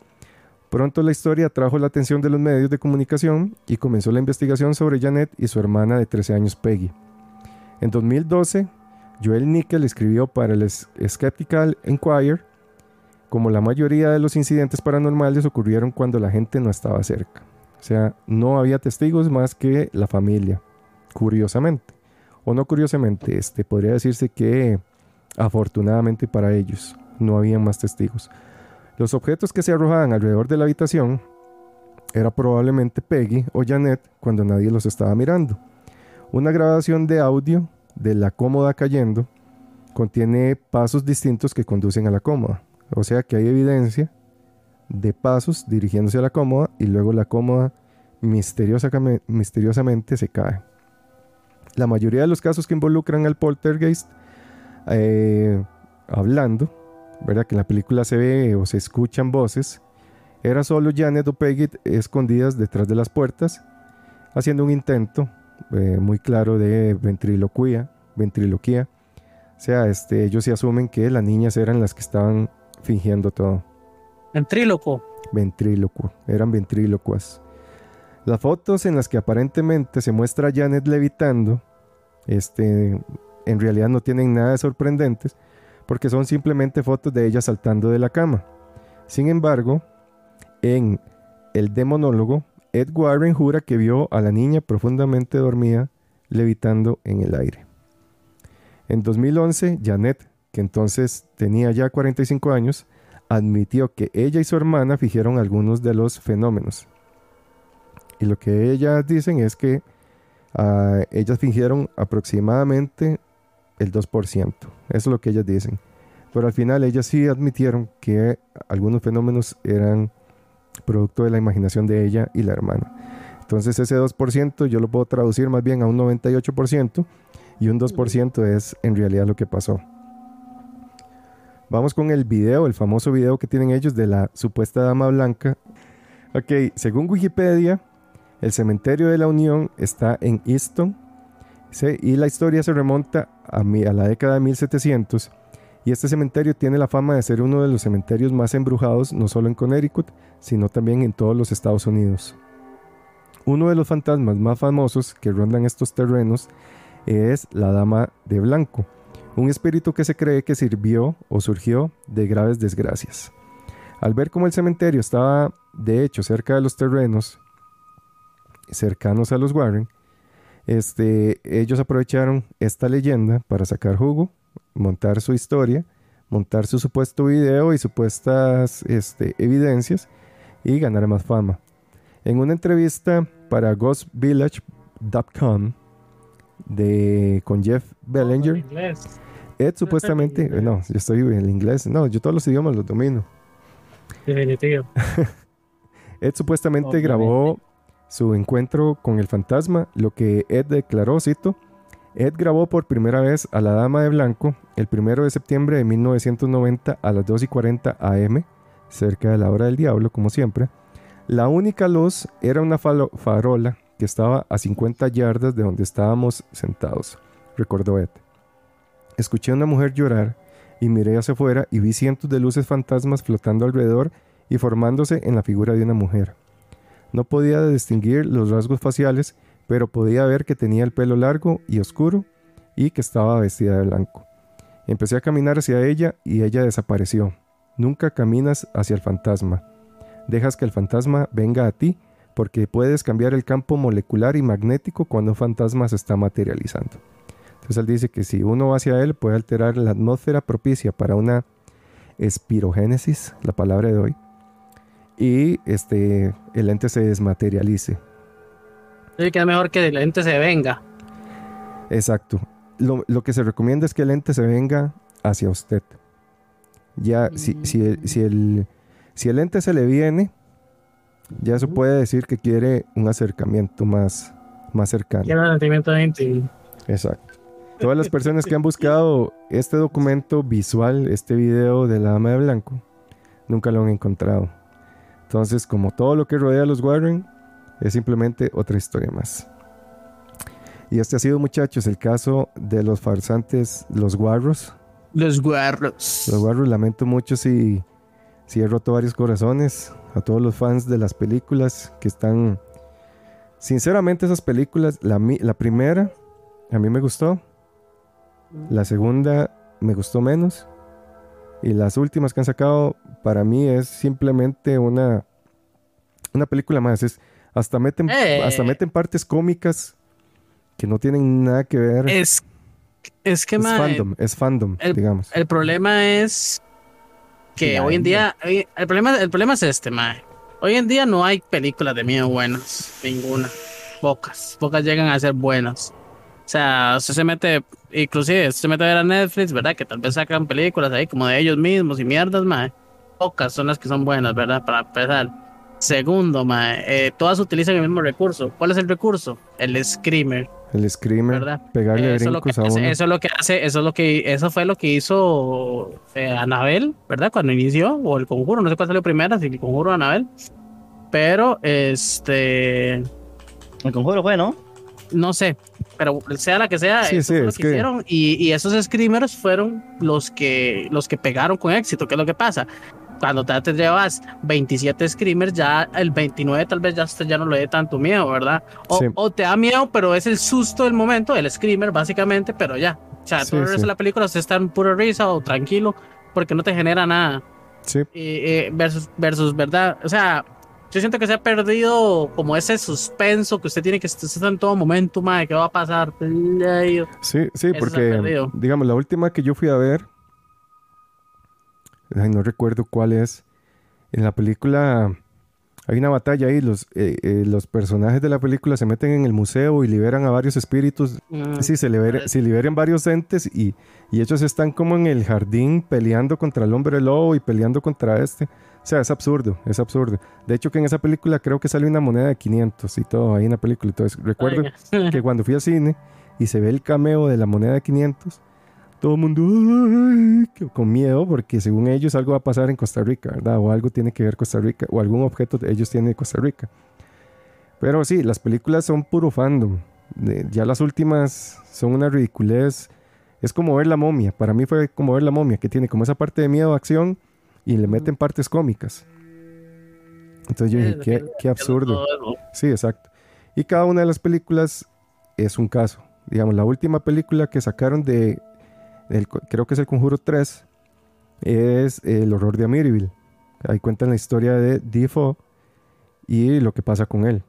Pronto la historia atrajo la atención de los medios de comunicación y comenzó la investigación sobre Janet y su hermana de 13 años Peggy. En 2012, Joel Nickel escribió para el Skeptical Inquirer como la mayoría de los incidentes paranormales ocurrieron cuando la gente no estaba cerca. O sea, no había testigos más que la familia, curiosamente. O no curiosamente, este, podría decirse que afortunadamente para ellos no había más testigos. Los objetos que se arrojaban alrededor de la habitación era probablemente Peggy o Janet cuando nadie los estaba mirando. Una grabación de audio de la cómoda cayendo contiene pasos distintos que conducen a la cómoda. O sea que hay evidencia de pasos dirigiéndose a la cómoda y luego la cómoda misteriosamente se cae. La mayoría de los casos que involucran al poltergeist eh, hablando ¿verdad? Que en la película se ve o se escuchan voces. Era solo Janet o Peggy escondidas detrás de las puertas, haciendo un intento eh, muy claro de ventriloquía, ventriloquía. O sea, este, ellos se asumen que las niñas eran las que estaban fingiendo todo. Ventríloco. Ventríloco, eran ventrílocuas. Las fotos en las que aparentemente se muestra a Janet levitando, este, en realidad no tienen nada de sorprendentes, porque son simplemente fotos de ella saltando de la cama. Sin embargo, en el demonólogo, Ed Warren jura que vio a la niña profundamente dormida levitando en el aire. En 2011, Janet, que entonces tenía ya 45 años, admitió que ella y su hermana fingieron algunos de los fenómenos. Y lo que ellas dicen es que ah, ellas fingieron aproximadamente el 2%. Eso es lo que ellas dicen. Pero al final ellas sí admitieron que algunos fenómenos eran producto de la imaginación de ella y la hermana. Entonces ese 2% yo lo puedo traducir más bien a un 98% y un 2% es en realidad lo que pasó. Vamos con el video, el famoso video que tienen ellos de la supuesta dama blanca. Ok, según Wikipedia, el cementerio de la Unión está en Easton, y la historia se remonta a, a la década de 1700 y este cementerio tiene la fama de ser uno de los cementerios más embrujados no solo en Connecticut, sino también en todos los Estados Unidos. Uno de los fantasmas más famosos que rondan estos terrenos es la Dama de Blanco, un espíritu que se cree que sirvió o surgió de graves desgracias. Al ver cómo el cementerio estaba de hecho cerca de los terrenos cercanos a los Warren, este, ellos aprovecharon esta leyenda para sacar jugo, montar su historia, montar su supuesto video y supuestas este, evidencias y ganar más fama. En una entrevista para ghostvillage.com de, con Jeff Bellinger, Ed supuestamente, no, yo estoy en el inglés, no, yo todos los idiomas los domino. Definitivo. Ed supuestamente grabó su encuentro con el fantasma, lo que Ed declaró, cito, Ed grabó por primera vez a la Dama de Blanco el 1 de septiembre de 1990 a las 2 y 40 am, cerca de la hora del diablo, como siempre. La única luz era una farola que estaba a 50 yardas de donde estábamos sentados, recordó Ed. Escuché a una mujer llorar y miré hacia afuera y vi cientos de luces fantasmas flotando alrededor y formándose en la figura de una mujer. No podía distinguir los rasgos faciales, pero podía ver que tenía el pelo largo y oscuro y que estaba vestida de blanco. Empecé a caminar hacia ella y ella desapareció. Nunca caminas hacia el fantasma. Dejas que el fantasma venga a ti porque puedes cambiar el campo molecular y magnético cuando un fantasma se está materializando. Entonces él dice que si uno va hacia él puede alterar la atmósfera propicia para una espirogénesis, la palabra de hoy, y este, el ente se desmaterialice. Sí, que es mejor que el ente se venga. Exacto. Lo, lo que se recomienda es que el ente se venga hacia usted. Ya, si, si, el, si, el, si el ente se le viene, ya eso puede decir que quiere un acercamiento más, más cercano. Quiero un sentimiento íntimo. Exacto. Todas las personas que han buscado este documento visual, este video de la dama de blanco, nunca lo han encontrado. Entonces, como todo lo que rodea a los Warren, es simplemente otra historia más. Y este ha sido, muchachos, el caso de los farsantes, los guarros. Los guarros. Los guarros, lamento mucho si, si he roto varios corazones a todos los fans de las películas que están... Sinceramente, esas películas, la, la primera a mí me gustó, la segunda me gustó menos. Y las últimas que han sacado, para mí es simplemente una, una película más. Es, hasta, meten, Eh. hasta meten partes cómicas que no tienen nada que ver. Es, es que, es fandom, es fandom, el- digamos. el problema es que La hoy en día, hoy- el problema, el problema es este, mae. Hoy en día no hay películas de miedo buenas, ninguna. Pocas, pocas llegan a ser buenas. O sea, usted se mete, inclusive, usted se mete a ver a Netflix, ¿verdad? Que tal vez sacan películas ahí como de ellos mismos y mierdas, mae. Pocas son las que son buenas, ¿verdad? Para empezar. Segundo, mae, eh, todas utilizan el mismo recurso. ¿Cuál es el recurso? El screamer. El screamer, ¿verdad? pegarle Eso es, lo que brincos a hace, uno. eso es lo que hace, eso es lo que, eso fue lo que hizo eh, Anabel, ¿verdad? Cuando inició, o el conjuro, no sé cuál salió primero, si el conjuro o Anabel. Pero, este, El conjuro fue, ¿no? No sé, pero sea la que sea, Sí, eso sí, fue lo es que que- hicieron. Y, y esos screamers fueron los que, los que pegaron con éxito. ¿Qué es lo que pasa? Cuando te, llevas 27 screamers, ya el 29 tal vez ya, ya no le dé tanto miedo, ¿verdad? O, Sí. o te da miedo, pero es el susto del momento, el screamer, básicamente, pero ya. O sea, sí. de la película usted está en pura risa o tranquilo, porque no te genera nada. Sí, eh, versus, versus, ¿verdad? O sea, yo siento que se ha perdido como ese suspenso que usted tiene que estar en todo momento, madre, ¿qué va a pasar? Sí, sí, Eso porque, digamos, la última que yo fui a ver, ay, no recuerdo cuál es. En la película hay una batalla ahí, los, eh, eh, los personajes de la película se meten en el museo y liberan a varios espíritus. mm, Sí, se, libera- se liberan varios entes y, y ellos están como en el jardín peleando contra el hombre lobo y peleando contra este. O sea, es absurdo, es absurdo. De hecho, que en esa película creo que sale una moneda de 500 y todo ahí en la película. Entonces, recuerdo que cuando fui al cine y se ve el cameo de la moneda de 500, todo el mundo "Ay", con miedo porque según ellos algo va a pasar en Costa Rica, ¿verdad? O algo tiene que ver Costa Rica, o algún objeto de ellos tiene de Costa Rica. Pero sí, las películas son puro fandom. De- ya las últimas son una ridiculez. Es como ver la momia. Para mí fue como ver la momia, que tiene como esa parte de miedo, acción, y le meten partes cómicas. Entonces yo dije, qué, qué absurdo. Sí, exacto. Y cada una de las películas es un caso. Digamos, la última película que sacaron de, creo que es el Conjuro 3, es El horror de Amityville. Ahí cuentan la historia de Defoe y lo que pasa con él.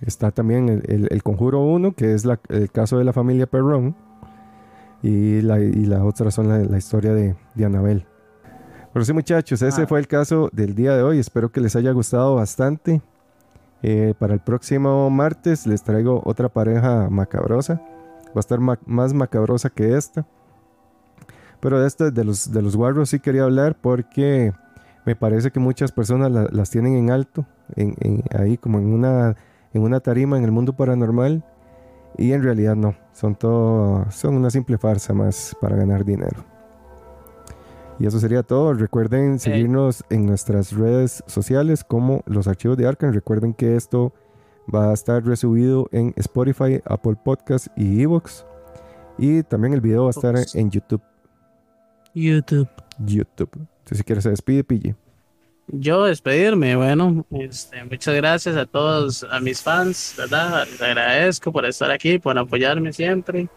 Está también el, el- el Conjuro 1, que es la- el caso de la familia Perron. Y la, y la otra son la, la historia de, de Annabelle. Pero sí, muchachos, ese Ah. fue el caso del día de hoy. Espero que les haya gustado bastante. Eh, para el próximo martes les traigo otra pareja macabrosa. Va a estar ma- más macabrosa que esta. Pero de este, de los, de los guarros sí quería hablar porque me parece que muchas personas la- las tienen en alto, en, en- ahí como en una, en una tarima en el mundo paranormal. Y en realidad no, son todo, son una simple farsa más para ganar dinero. Y eso sería todo. Recuerden seguirnos en nuestras redes sociales como los archivos de Arkham. Recuerden que esto va a estar resubido en Spotify, Apple Podcasts y Evox. Y también el video va a estar en YouTube. YouTube. YouTube. Entonces, si quieres, se despide, pille. yo despedirme. Bueno, este, muchas gracias a todos, a mis fans, ¿verdad? Les agradezco por estar aquí, por apoyarme siempre.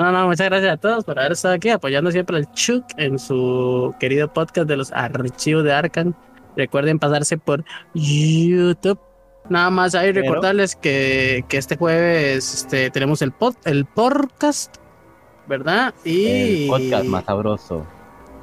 No, no, muchas gracias a todos por haber estado aquí apoyando siempre al Chuck en su querido podcast de los archivos de Arkham. Recuerden pasarse por YouTube. Nada más ahí Pero- recordarles que, que este jueves este, tenemos el, pod, el podcast, ¿verdad? Y El podcast más sabroso.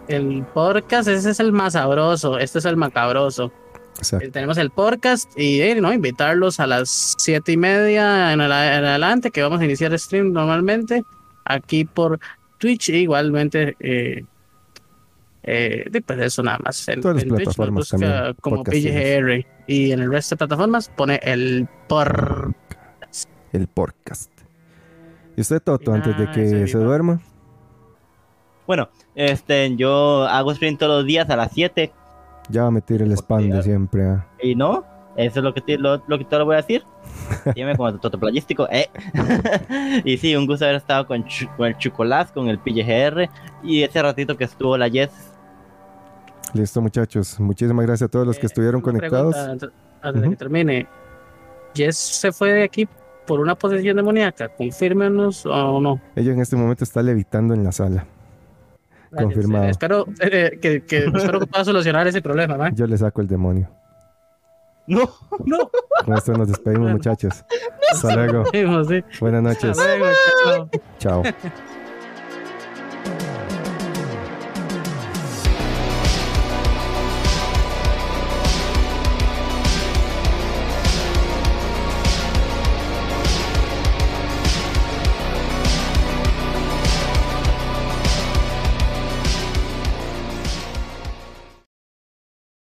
el podcast, ese es el más sabroso, este es el macabroso. Exacto. Eh, Tenemos el podcast y eh, ¿no? invitarlos a las siete y media en, adelante, que vamos a iniciar stream normalmente aquí por Twitch. e Igualmente, eh, eh, y pues eso nada más. En, Todas las en Twitch nos plataformas busca también, como. PGR y en el resto de plataformas pone el por. El podcast. ¿Y usted, Toto, antes de Ah, que se duerma? Bueno, este, yo hago stream todos los días a las 7 Ya va a meter el spam de siempre. ah. y no, eso es lo que te, lo, lo que te lo voy a decir. Dígame como Toto Playístico, eh. y sí, un gusto haber estado con, con el Chucolás, con el PGR y ese ratito que estuvo la Jess. Listo, muchachos. Muchísimas gracias a todos los que Eh, estuvieron conectados. pregunta antes, de que termine. ¿Jess se fue de aquí por una posesión demoníaca? Confírmenos o no. Ella en este momento está levitando en la sala. Confirmado. Eh, espero, eh, que, que- espero que pueda solucionar ese problema, ¿va? Yo le saco el demonio. No. No. Con esto nos despedimos, muchachos. Hasta luego. Buenas noches. Hasta luego, chao. Chao.